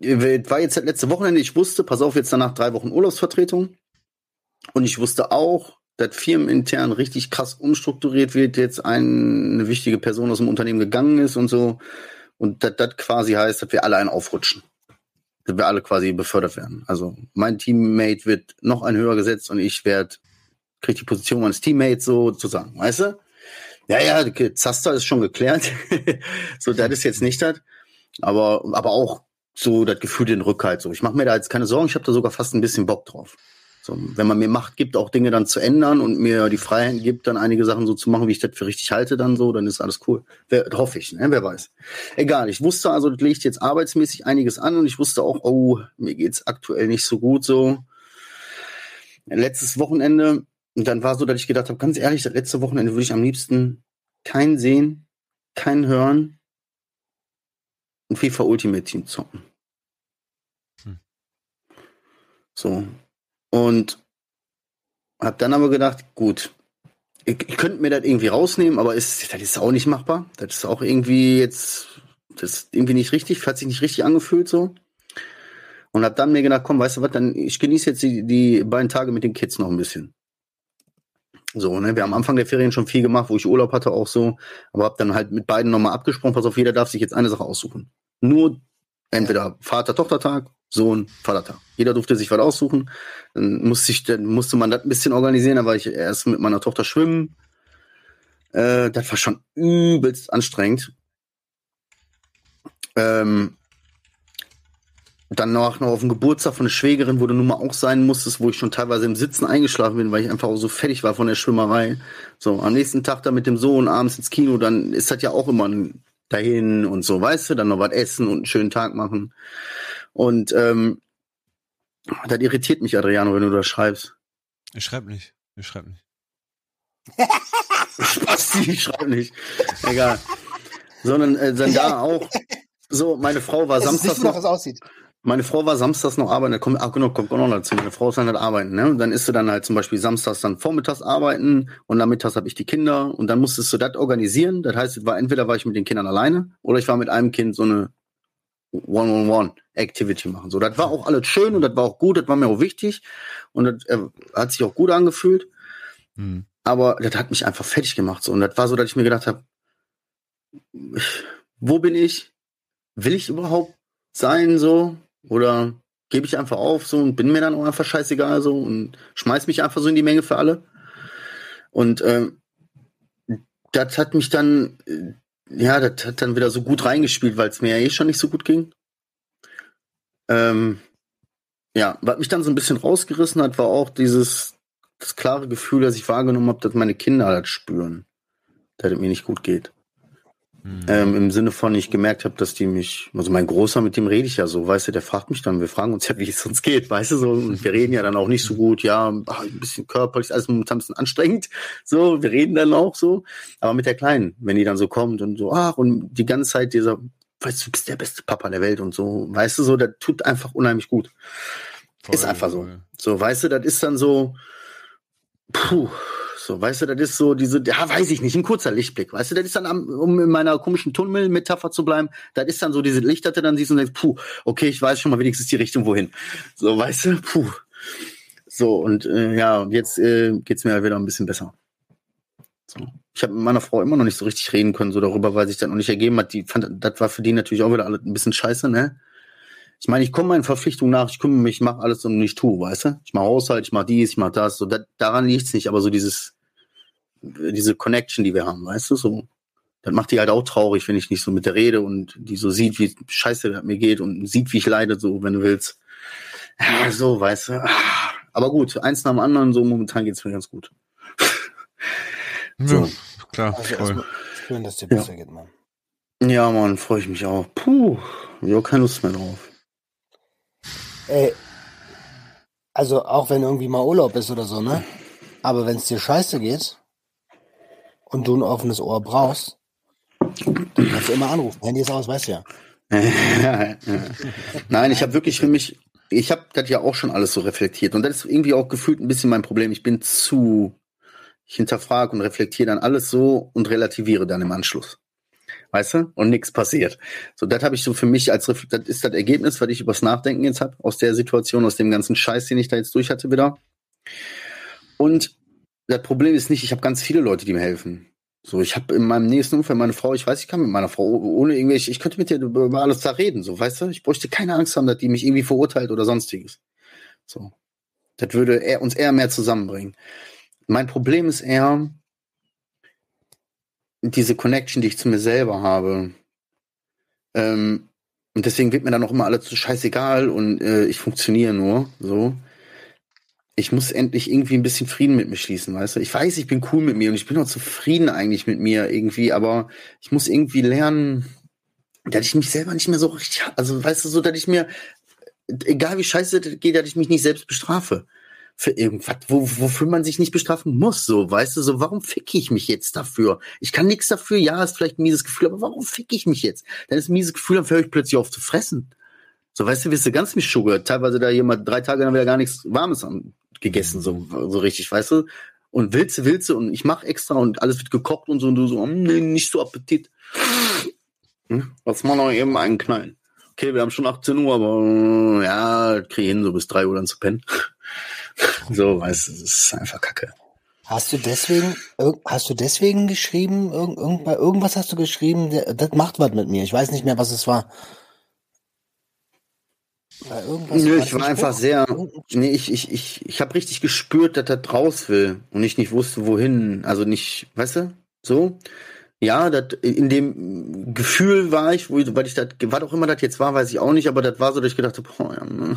äh, war jetzt das letzte Wochenende, ich wusste, pass auf, jetzt danach drei Wochen Urlaubsvertretung. Und ich wusste auch, dass firmenintern richtig krass umstrukturiert wird, jetzt eine wichtige Person aus dem Unternehmen gegangen ist und so. Und dass das quasi heißt, dass wir alle einen aufrutschen. Dass wir alle quasi befördert werden. Also mein Teammate wird noch ein höher gesetzt und ich werde, kriege die Position meines Teammates sozusagen, weißt du? Ja, ja, Zaster ist schon geklärt. so, das ist jetzt nicht das. Aber, aber auch so das Gefühl den Rückhalt. So, ich mache mir da jetzt keine Sorgen, ich habe da sogar fast ein bisschen Bock drauf. So, wenn man mir Macht gibt, auch Dinge dann zu ändern und mir die Freiheit gibt, dann einige Sachen so zu machen, wie ich das für richtig halte, dann so, dann ist alles cool. Wer, hoffe ich, ne? wer weiß. Egal, ich wusste also, das legt jetzt arbeitsmäßig einiges an und ich wusste auch, oh, mir geht's aktuell nicht so gut so. Letztes Wochenende, und dann war so, dass ich gedacht habe, ganz ehrlich, das letzte Wochenende würde ich am liebsten keinen sehen, keinen hören und FIFA Ultimate Team zocken. Hm. So, und habe dann aber gedacht, gut, ich, ich könnte mir das irgendwie rausnehmen, aber ist, das ist auch nicht machbar. Das ist auch irgendwie jetzt, das ist irgendwie nicht richtig, hat sich nicht richtig angefühlt so. Und habe dann mir gedacht, komm, weißt du was, dann ich genieße jetzt die, die beiden Tage mit den Kids noch ein bisschen. So, ne, wir haben am Anfang der Ferien schon viel gemacht, wo ich Urlaub hatte auch so, aber habe dann halt mit beiden nochmal abgesprochen, pass auf, jeder darf sich jetzt eine Sache aussuchen. Nur entweder Vater-Tochter-Tag Sohn, Vatertag. Jeder durfte sich was aussuchen. Dann musste, ich, dann musste man das ein bisschen organisieren. Da war ich erst mit meiner Tochter schwimmen. Äh, das war schon übelst anstrengend. Ähm, dann noch, auf dem Geburtstag von der Schwägerin, wo du nun mal auch sein musstest, wo ich schon teilweise im Sitzen eingeschlafen bin, weil ich einfach so fertig war von der Schwimmerei. So, am nächsten Tag dann mit dem Sohn abends ins Kino, dann ist das ja auch immer dahin und so, weißt du, dann noch was essen und einen schönen Tag machen. Und ähm, das irritiert mich, Adriano, wenn du das schreibst. Ich schreibe nicht. Ich schreibe nicht. Spasti, ich schreibe nicht. Egal. Sondern äh, dann da auch. So, meine Frau war samstags noch. aussieht. Meine Frau war samstags noch arbeiten, da kommt, ach genau, kommt auch noch dazu. Meine Frau ist dann halt arbeiten, ne? Und dann ist sie dann halt zum Beispiel samstags dann vormittags arbeiten und nachmittags habe ich die Kinder und dann musstest du das organisieren. Das heißt, war entweder war ich mit den Kindern alleine oder ich war mit einem Kind so eine One-on-One-Activity machen. So, das war auch alles schön und das war auch gut, das war mir auch wichtig und das äh, hat sich auch gut angefühlt. Mhm. Aber das hat mich einfach fertig gemacht. So. Und das war so, dass ich mir gedacht habe, wo bin ich? Will ich überhaupt sein so? Oder gebe ich einfach auf so und bin mir dann auch einfach scheißegal so und schmeiß mich einfach so in die Menge für alle? Und ähm, das hat mich dann äh, ja, das hat dann wieder so gut reingespielt, weil es mir ja eh schon nicht so gut ging. Ähm, ja, was mich dann so ein bisschen rausgerissen hat, war auch dieses das klare Gefühl, dass ich wahrgenommen habe, dass meine Kinder das spüren, dass es mir nicht gut geht. Mhm. Ähm, Im Sinne von, ich gemerkt habe, dass die mich, also mein Großer, mit dem rede ich ja so, weißt du, der fragt mich dann, wir fragen uns ja, wie es uns geht, weißt du, so, und wir reden ja dann auch nicht so gut, ja, ach, ein bisschen körperlich, alles momentan ein bisschen anstrengend, so, wir reden dann auch so, aber mit der Kleinen, wenn die dann so kommt und so, ach, und die ganze Zeit dieser, weißt du, du bist der beste Papa der Welt und so, weißt du, so, das tut einfach unheimlich gut. Voll, ist einfach so. So, weißt du, das ist dann so, puh, so, weißt du, das ist so diese, ja, weiß ich nicht, ein kurzer Lichtblick. Weißt du, das ist dann, am, um in meiner komischen Tunnelmetapher zu bleiben, das ist dann so diese das du dann siehst und denkst, puh, okay, ich weiß schon mal wenigstens die Richtung wohin. So, weißt du, puh. So, und äh, ja, jetzt äh, geht's mir ja wieder ein bisschen besser. So. Ich habe mit meiner Frau immer noch nicht so richtig reden können, so darüber, weil sich das noch nicht ergeben hat. Die fand, das war für die natürlich auch wieder alles ein bisschen scheiße, ne? Ich meine, ich komme meinen Verpflichtungen nach, ich kümmere mich, ich mache alles und nicht tue, weißt du? Ich mache Haushalt, ich mache dies, ich mache das, so dat, daran liegt's nicht, aber so dieses, diese Connection, die wir haben, weißt du, so. Das macht die halt auch traurig, wenn ich nicht so mit der rede und die so sieht, wie scheiße das mir geht und sieht, wie ich leide, so, wenn du willst. Ja, so, weißt du. Aber gut, eins nach dem anderen, so momentan geht's mir ganz gut. so. Ja, klar, also voll. Schön, dass dir besser ja. geht, Mann. Ja, Mann, freue ich mich auch. Puh, ich habe keine Lust mehr drauf. Ey, also auch wenn irgendwie mal Urlaub ist oder so, ne? Aber wenn es dir scheiße geht, und du ein offenes Ohr brauchst, dann kannst du immer anrufen. Handy ist aus, weißt du ja. Nein, ich habe wirklich für mich, ich habe das ja auch schon alles so reflektiert und das ist irgendwie auch gefühlt ein bisschen mein Problem. Ich bin zu, Ich hinterfrage und reflektiere dann alles so und relativiere dann im Anschluss. Weißt du? Und nichts passiert. So, das habe ich so für mich als das ist das Ergebnis, was ich übers Nachdenken jetzt habe, aus der Situation, aus dem ganzen Scheiß, den ich da jetzt durch hatte wieder. Und das Problem ist nicht, ich habe ganz viele Leute, die mir helfen. So, ich habe in meinem nächsten Umfeld meine Frau, ich weiß, ich kann mit meiner Frau ohne irgendwelche, ich könnte mit ihr über alles da reden, so, weißt du? Ich bräuchte keine Angst haben, dass die mich irgendwie verurteilt oder sonstiges. So. Das würde eher, uns eher mehr zusammenbringen. Mein Problem ist eher diese Connection, die ich zu mir selber habe. Ähm, und deswegen wird mir dann auch immer alles so scheißegal und äh, ich funktioniere nur so ich muss endlich irgendwie ein bisschen Frieden mit mir schließen, weißt du? Ich weiß, ich bin cool mit mir und ich bin auch zufrieden eigentlich mit mir irgendwie, aber ich muss irgendwie lernen, dass ich mich selber nicht mehr so richtig, also weißt du, so, dass ich mir, egal wie scheiße das geht, dass ich mich nicht selbst bestrafe für irgendwas, wo, wofür man sich nicht bestrafen muss, so, weißt du, so, warum ficke ich mich jetzt dafür? Ich kann nichts dafür, ja, ist vielleicht ein mieses Gefühl, aber warum ficke ich mich jetzt? Dann ist ein mieses Gefühl, dann höre ich plötzlich auf zu fressen. So, weißt du, wirst du ganz mischugge. Teilweise da jemand drei Tage dann wieder gar nichts Warmes am gegessen, so, so richtig, weißt du? Und willst du, willst du, und ich mach extra und alles wird gekocht und so, und du so, hm, nee, nicht so Appetit. Hm? Was mal noch eben einen knallen. Okay, wir haben schon 18 Uhr, aber ja, krieg ich hin, so bis 3 Uhr dann zu pennen. so, weißt du, das ist einfach kacke. Hast du deswegen, hast du deswegen geschrieben, irgend, irgendwas hast du geschrieben, das macht was mit mir. Ich weiß nicht mehr, was es war. Nö, ich war einfach sehr, nee, ich, ich, ich, ich habe richtig gespürt, dass er raus will und ich nicht wusste, wohin. Also nicht, weißt du, so. Ja, dat, in dem Gefühl war ich, wo, weil ich das, was auch immer das jetzt war, weiß ich auch nicht, aber das war so, dass ich gedacht habe, boah, ja, ne.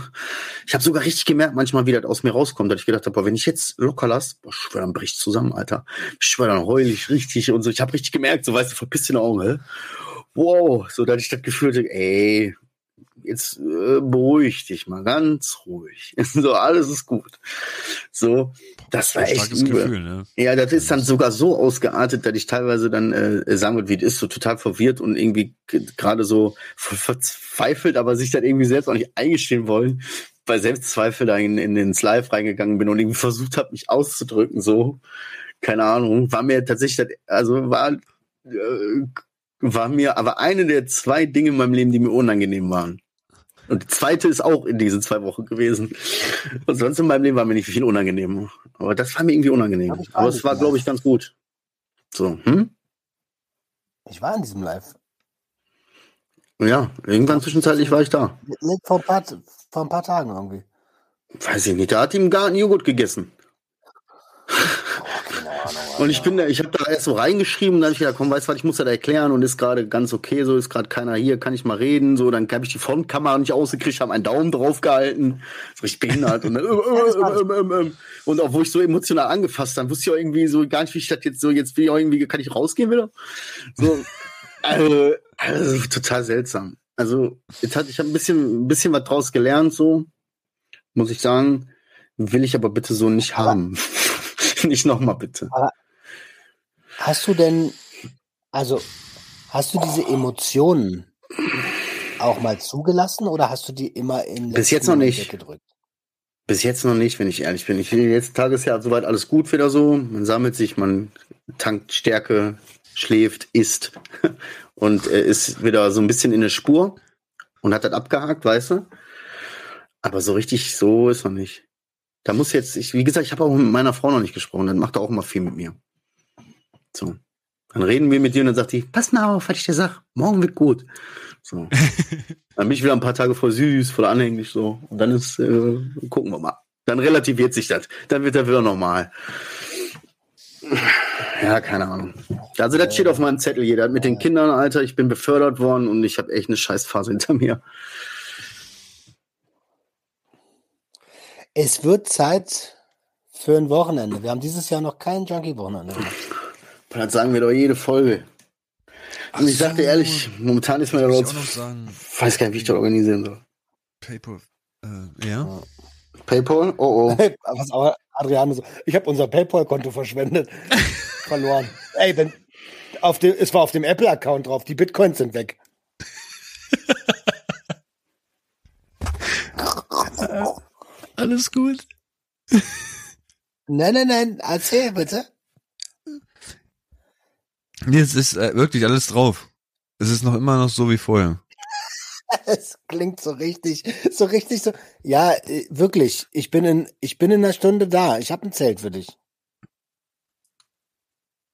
ich habe sogar richtig gemerkt, manchmal, wie das aus mir rauskommt, dass ich gedacht habe, boah, wenn ich jetzt locker lasse, boah, ich schwör, dann bricht zusammen, Alter. Ich schwör, dann heul ich richtig und so. Ich habe richtig gemerkt, so, weißt du, verpiss den Augen, Wow, so, dass ich das Gefühl hatte, ey, jetzt äh, beruhig dich mal ganz ruhig. so, alles ist gut. So, das war echt übel. Gefühl, ne? Ja, das ist dann sogar so ausgeartet, dass ich teilweise dann äh, sagen würde, wie es ist, so total verwirrt und irgendwie gerade so verzweifelt, aber sich dann irgendwie selbst auch nicht eingestehen wollen, weil Selbstzweifel da in, in den Live reingegangen bin und irgendwie versucht habe, mich auszudrücken, so. Keine Ahnung, war mir tatsächlich, also war, äh, war mir aber eine der zwei Dinge in meinem Leben, die mir unangenehm waren. Und die zweite ist auch in diesen zwei Wochen gewesen. Und sonst in meinem Leben war mir nicht viel unangenehm. Aber das war mir irgendwie unangenehm. Aber es war, glaube ich, ganz gut. So, hm? Ich war in diesem Live. Ja, irgendwann zwischenzeitlich war ich da. Vor ein paar, vor ein paar Tagen irgendwie. Weiß ich nicht, da hat ihm gar einen Joghurt gegessen. Und ich bin da, ich habe da erst so reingeschrieben, dann habe ich gedacht, komm, weißt du was, ich muss das erklären und ist gerade ganz okay, so ist gerade keiner hier, kann ich mal reden, so, dann habe ich die Frontkamera nicht ausgekriegt, habe einen Daumen drauf gehalten, so richtig behindert und dann, äh, äh, äh, und wo ich so emotional angefasst dann wusste ich auch irgendwie so gar nicht, wie ich das jetzt so, jetzt will irgendwie, kann ich rausgehen wieder? So, also, also total seltsam. Also, jetzt hatte ich ein bisschen, ein bisschen was draus gelernt, so, muss ich sagen, will ich aber bitte so nicht haben. nicht nochmal bitte. Aber hast du denn, also hast du diese Emotionen auch mal zugelassen oder hast du die immer in Bis jetzt noch nicht. Gedrückt? Bis jetzt noch nicht, wenn ich ehrlich bin. Ich finde jetzt Tagesjahr soweit alles gut wieder so. Man sammelt sich, man tankt Stärke, schläft, isst und äh, ist wieder so ein bisschen in der Spur und hat das abgehakt, weißt du? Aber so richtig so ist noch nicht. Da muss jetzt, ich, wie gesagt, ich habe auch mit meiner Frau noch nicht gesprochen, dann macht er auch immer viel mit mir. So. Dann reden wir mit dir und dann sagt die, pass mal auf, was ich dir sag, morgen wird gut. So. dann bin ich wieder ein paar Tage voll süß, voll anhänglich, so. Und dann ist, äh, gucken wir mal. Dann relativiert sich das. Dann wird er wieder normal. Ja, keine Ahnung. Also das steht auf meinem Zettel jeder. Mit den Kindern, Alter, ich bin befördert worden und ich habe echt eine Scheißphase hinter mir. Es wird Zeit für ein Wochenende. Wir haben dieses Jahr noch kein Junkie-Wochenende gemacht. Das sagen wir doch jede Folge. Und ich sag dir ehrlich, momentan ist mir da Ich weiß gar nicht, wie ich das organisieren soll. PayPal. Äh, ja. PayPal? Oh oh. Was aber Adriano so, ich habe unser PayPal-Konto verschwendet. Verloren. Ey, wenn auf dem, es war auf dem Apple-Account drauf, die Bitcoins sind weg. Alles gut. Nein, nein, nein, erzähl bitte. Nee, es ist äh, wirklich alles drauf. Es ist noch immer noch so wie vorher. Es klingt so richtig, so richtig so. Ja, äh, wirklich. Ich bin in, ich bin in einer Stunde da. Ich habe ein Zelt für dich.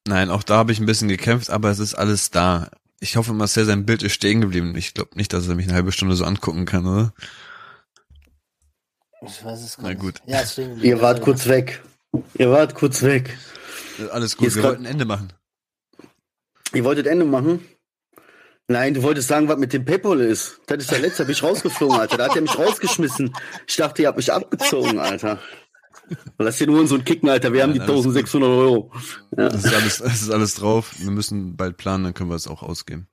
Nein, auch da habe ich ein bisschen gekämpft, aber es ist alles da. Ich hoffe, Marcel, sein Bild ist stehen geblieben. Ich glaube nicht, dass er mich eine halbe Stunde so angucken kann, oder? Ich weiß es gar Na nicht. gut. Ja. Ihr wart kurz weg. Ihr wart kurz weg. Alles gut, wir wollten ein Ende machen. Ihr wolltet Ende machen? Nein, du wolltest sagen, was mit dem Paypal ist. Das ist der letzte, hab ich rausgeflogen, Alter. Da hat er mich rausgeschmissen. Ich dachte, ihr habt mich abgezogen, Alter. Lass dir nur so einen Kicken, Alter. Wir haben die Nein, alles gut. 1600 Euro. Ja. Das ist alles, das ist alles drauf. Wir müssen bald planen, dann können wir es auch ausgeben.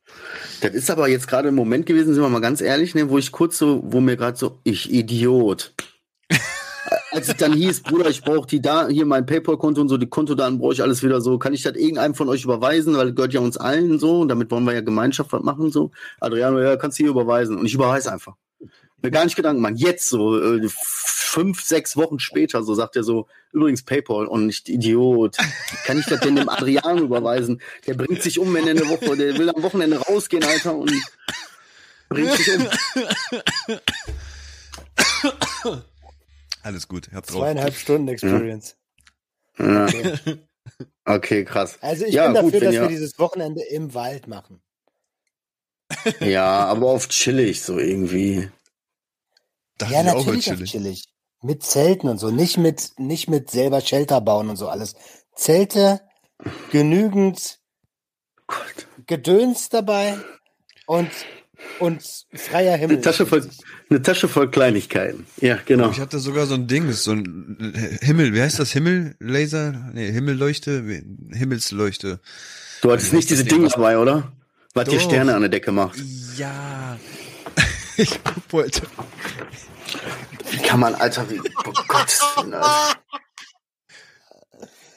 Das ist aber jetzt gerade im Moment gewesen, sind wir mal ganz ehrlich, ne, wo ich kurz so, wo mir gerade so, ich Idiot. Als es dann hieß, Bruder, ich brauche die da, hier mein PayPal-Konto und so, die Kontodaten brauche ich alles wieder so. Kann ich das irgendeinem von euch überweisen? Weil das gehört ja uns allen so und damit wollen wir ja Gemeinschaft was machen so. Adriano, ja, kannst du hier überweisen. Und ich überweise einfach. Mir gar nicht Gedanken machen. Jetzt so, äh, fünf, sechs Wochen später, so sagt er so, übrigens PayPal und nicht Idiot. Kann ich das denn dem Adriano überweisen? Der bringt sich um, wenn er eine Woche, der will am Wochenende rausgehen, Alter, und bringt sich um. Alles gut, habt drauf. Zweieinhalb Stunden Experience. Ja. Okay. Okay, krass. Also ich Ja, bin dafür, gut, dass ihr- wir dieses Wochenende im Wald machen. Ja, aber oft chillig so irgendwie. Dachte ja, ich auch, natürlich chillig. chillig. Mit Zelten und so, nicht mit, nicht mit selber Shelter bauen und so alles. Zelte, genügend Gott. Gedöns dabei und, und freier Himmel. Eine Tasche voll, eine Tasche voll Kleinigkeiten. Ja, genau. Ich hatte sogar so ein Ding, so ein Himmel, wie heißt das? Himmellaser? Nee, Himmelleuchte? Himmelsleuchte. Du hattest nicht diese? Dinge dabei, oder? Was dir. Sterne an der Decke macht. Ja. ich wollte. Wie kann man, Alter, wie, oh Gott.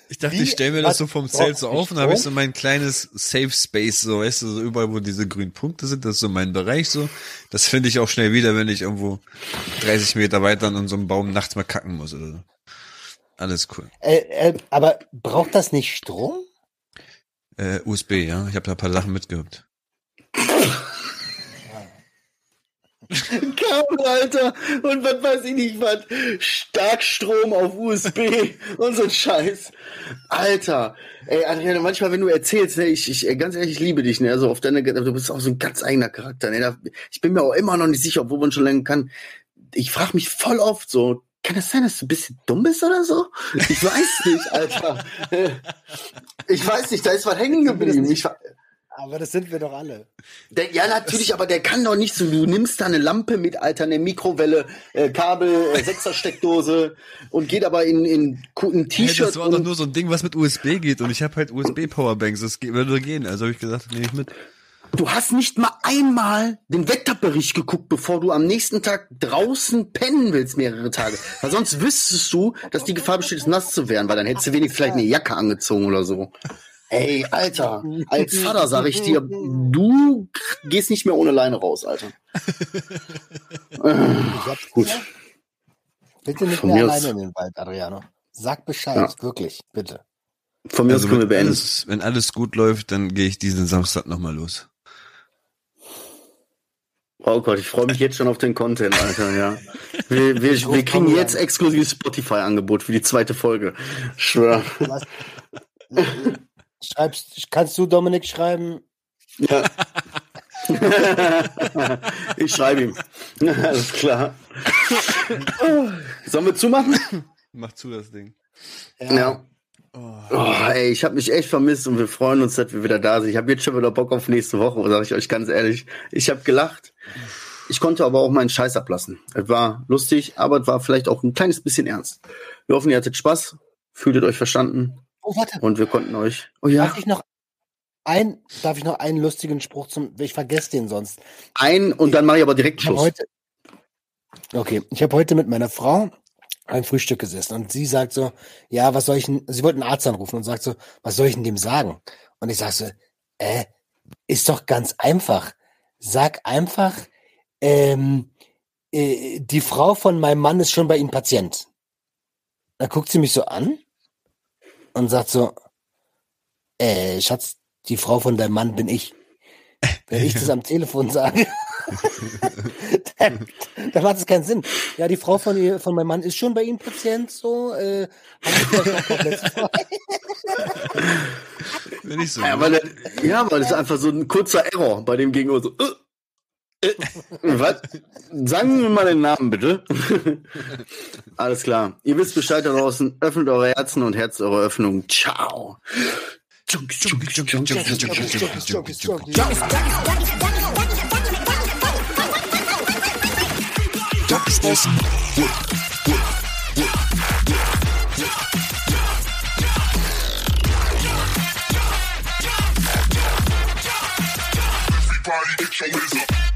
Ich dachte, Wie? ich stelle mir das so vom Zelt so auf und habe ich so mein kleines Safe Space, so weißt du, so überall, wo diese grünen Punkte sind, das ist so mein Bereich so. Das finde ich auch schnell wieder, wenn ich irgendwo 30 Meter weiter an so einem Baum nachts mal kacken muss oder so. Alles cool. Äh, äh, aber braucht das nicht Strom? Äh, USB, ja. Ich habe da ein paar Sachen mitgehabt. Kabel, Alter. Und was weiß ich nicht, was. Starkstrom auf USB und so ein Scheiß. Alter. Ey, Adriane, manchmal, wenn du erzählst, ne, ich, ich, ganz ehrlich, ich liebe dich, ne, also auf deine, du bist auch so ein ganz eigener Charakter, ne, da, ich bin mir auch immer noch nicht sicher, obwohl man schon lange kann. Ich frage mich voll oft so, kann das sein, dass du ein bisschen dumm bist oder so? Ich weiß nicht, Alter. Ich weiß nicht, da ist was hängen geblieben. Ich, Aber das sind wir doch alle. der, ja, natürlich, aber der kann doch nicht so. Du nimmst da eine Lampe mit, Alter, eine Mikrowelle, äh, Kabel, äh, Sechsersteckdose und geht aber in, in ku- ein Hey, T-Shirt. das war doch nur so ein Ding, was mit USB geht und ich habe halt USB-Powerbanks, das geht, würde gehen. Also habe ich gesagt, nehme ich mit. du hast nicht mal einmal den Wetterbericht geguckt, bevor du am nächsten Tag draußen pennen willst, mehrere Tage. Weil sonst wüsstest du, dass die Gefahr besteht, nass zu werden, weil dann hättest du wenigstens vielleicht eine Jacke angezogen oder so. Ey, Alter, als Vater sage ich dir, du gehst nicht mehr ohne Leine raus, Alter. Ich hab's Gut. Bitte nicht Von mehr aus- alleine in den Wald, Adriano. Sag Bescheid, Ja. wirklich, bitte. Von mir aus Also können wir wenn beenden. alles, wenn alles gut läuft, dann gehe ich diesen Samstag nochmal los. Oh Gott, ich freue mich jetzt schon auf den Content, Alter, ja. Wir, wir, wir kriegen jetzt exklusives Spotify-Angebot für die zweite Folge. Schwör. Schreibst, kannst du Dominik schreiben? Ja. ich schreibe ihm. Alles klar. Sollen wir zumachen? Mach zu das Ding. Ja. Oh, ey, ich habe mich echt vermisst und wir freuen uns, dass wir wieder da sind. Ich habe jetzt schon wieder Bock auf nächste Woche, sage ich euch ganz ehrlich. Ich habe gelacht. Ich konnte aber auch meinen Scheiß ablassen. Es war lustig, aber es war vielleicht auch ein kleines bisschen ernst. Wir hoffen, ihr hattet Spaß, fühltet euch verstanden Oh, warte. und wir konnten euch. Oh ja, Darf ich noch ein, darf ich noch einen lustigen Spruch zum, ich vergesse den sonst. ein und dann mache ich aber direkt Schluss. heute, okay, ich habe heute mit meiner Frau ein Frühstück gesessen und sie sagt so, ja, was soll ich denn, sie wollte einen Arzt anrufen und sagt so, was soll ich denn dem sagen? Und ich sag so, äh, ist doch ganz einfach. Sag einfach, ähm, äh, die Frau von meinem Mann ist schon bei Ihnen Patient. Da guckt sie mich so an und sagt so, äh, Schatz, die Frau von deinem Mann bin ich. Wenn ich das am Telefon sage, dann, dann macht es keinen Sinn. Ja, die Frau von, ihr, von meinem Mann ist schon bei Ihnen Patient, so. Äh, Wenn ich so. Ja, weil, ja, weil es ist einfach so ein kurzer Error bei dem Gegenüber. So, äh, äh, was? Sagen wir mal den Namen, bitte. Alles klar. Ihr wisst Bescheid da draußen. Öffnet eure Herzen und Herz eure Öffnung. Ciao. Everybody get your hands up.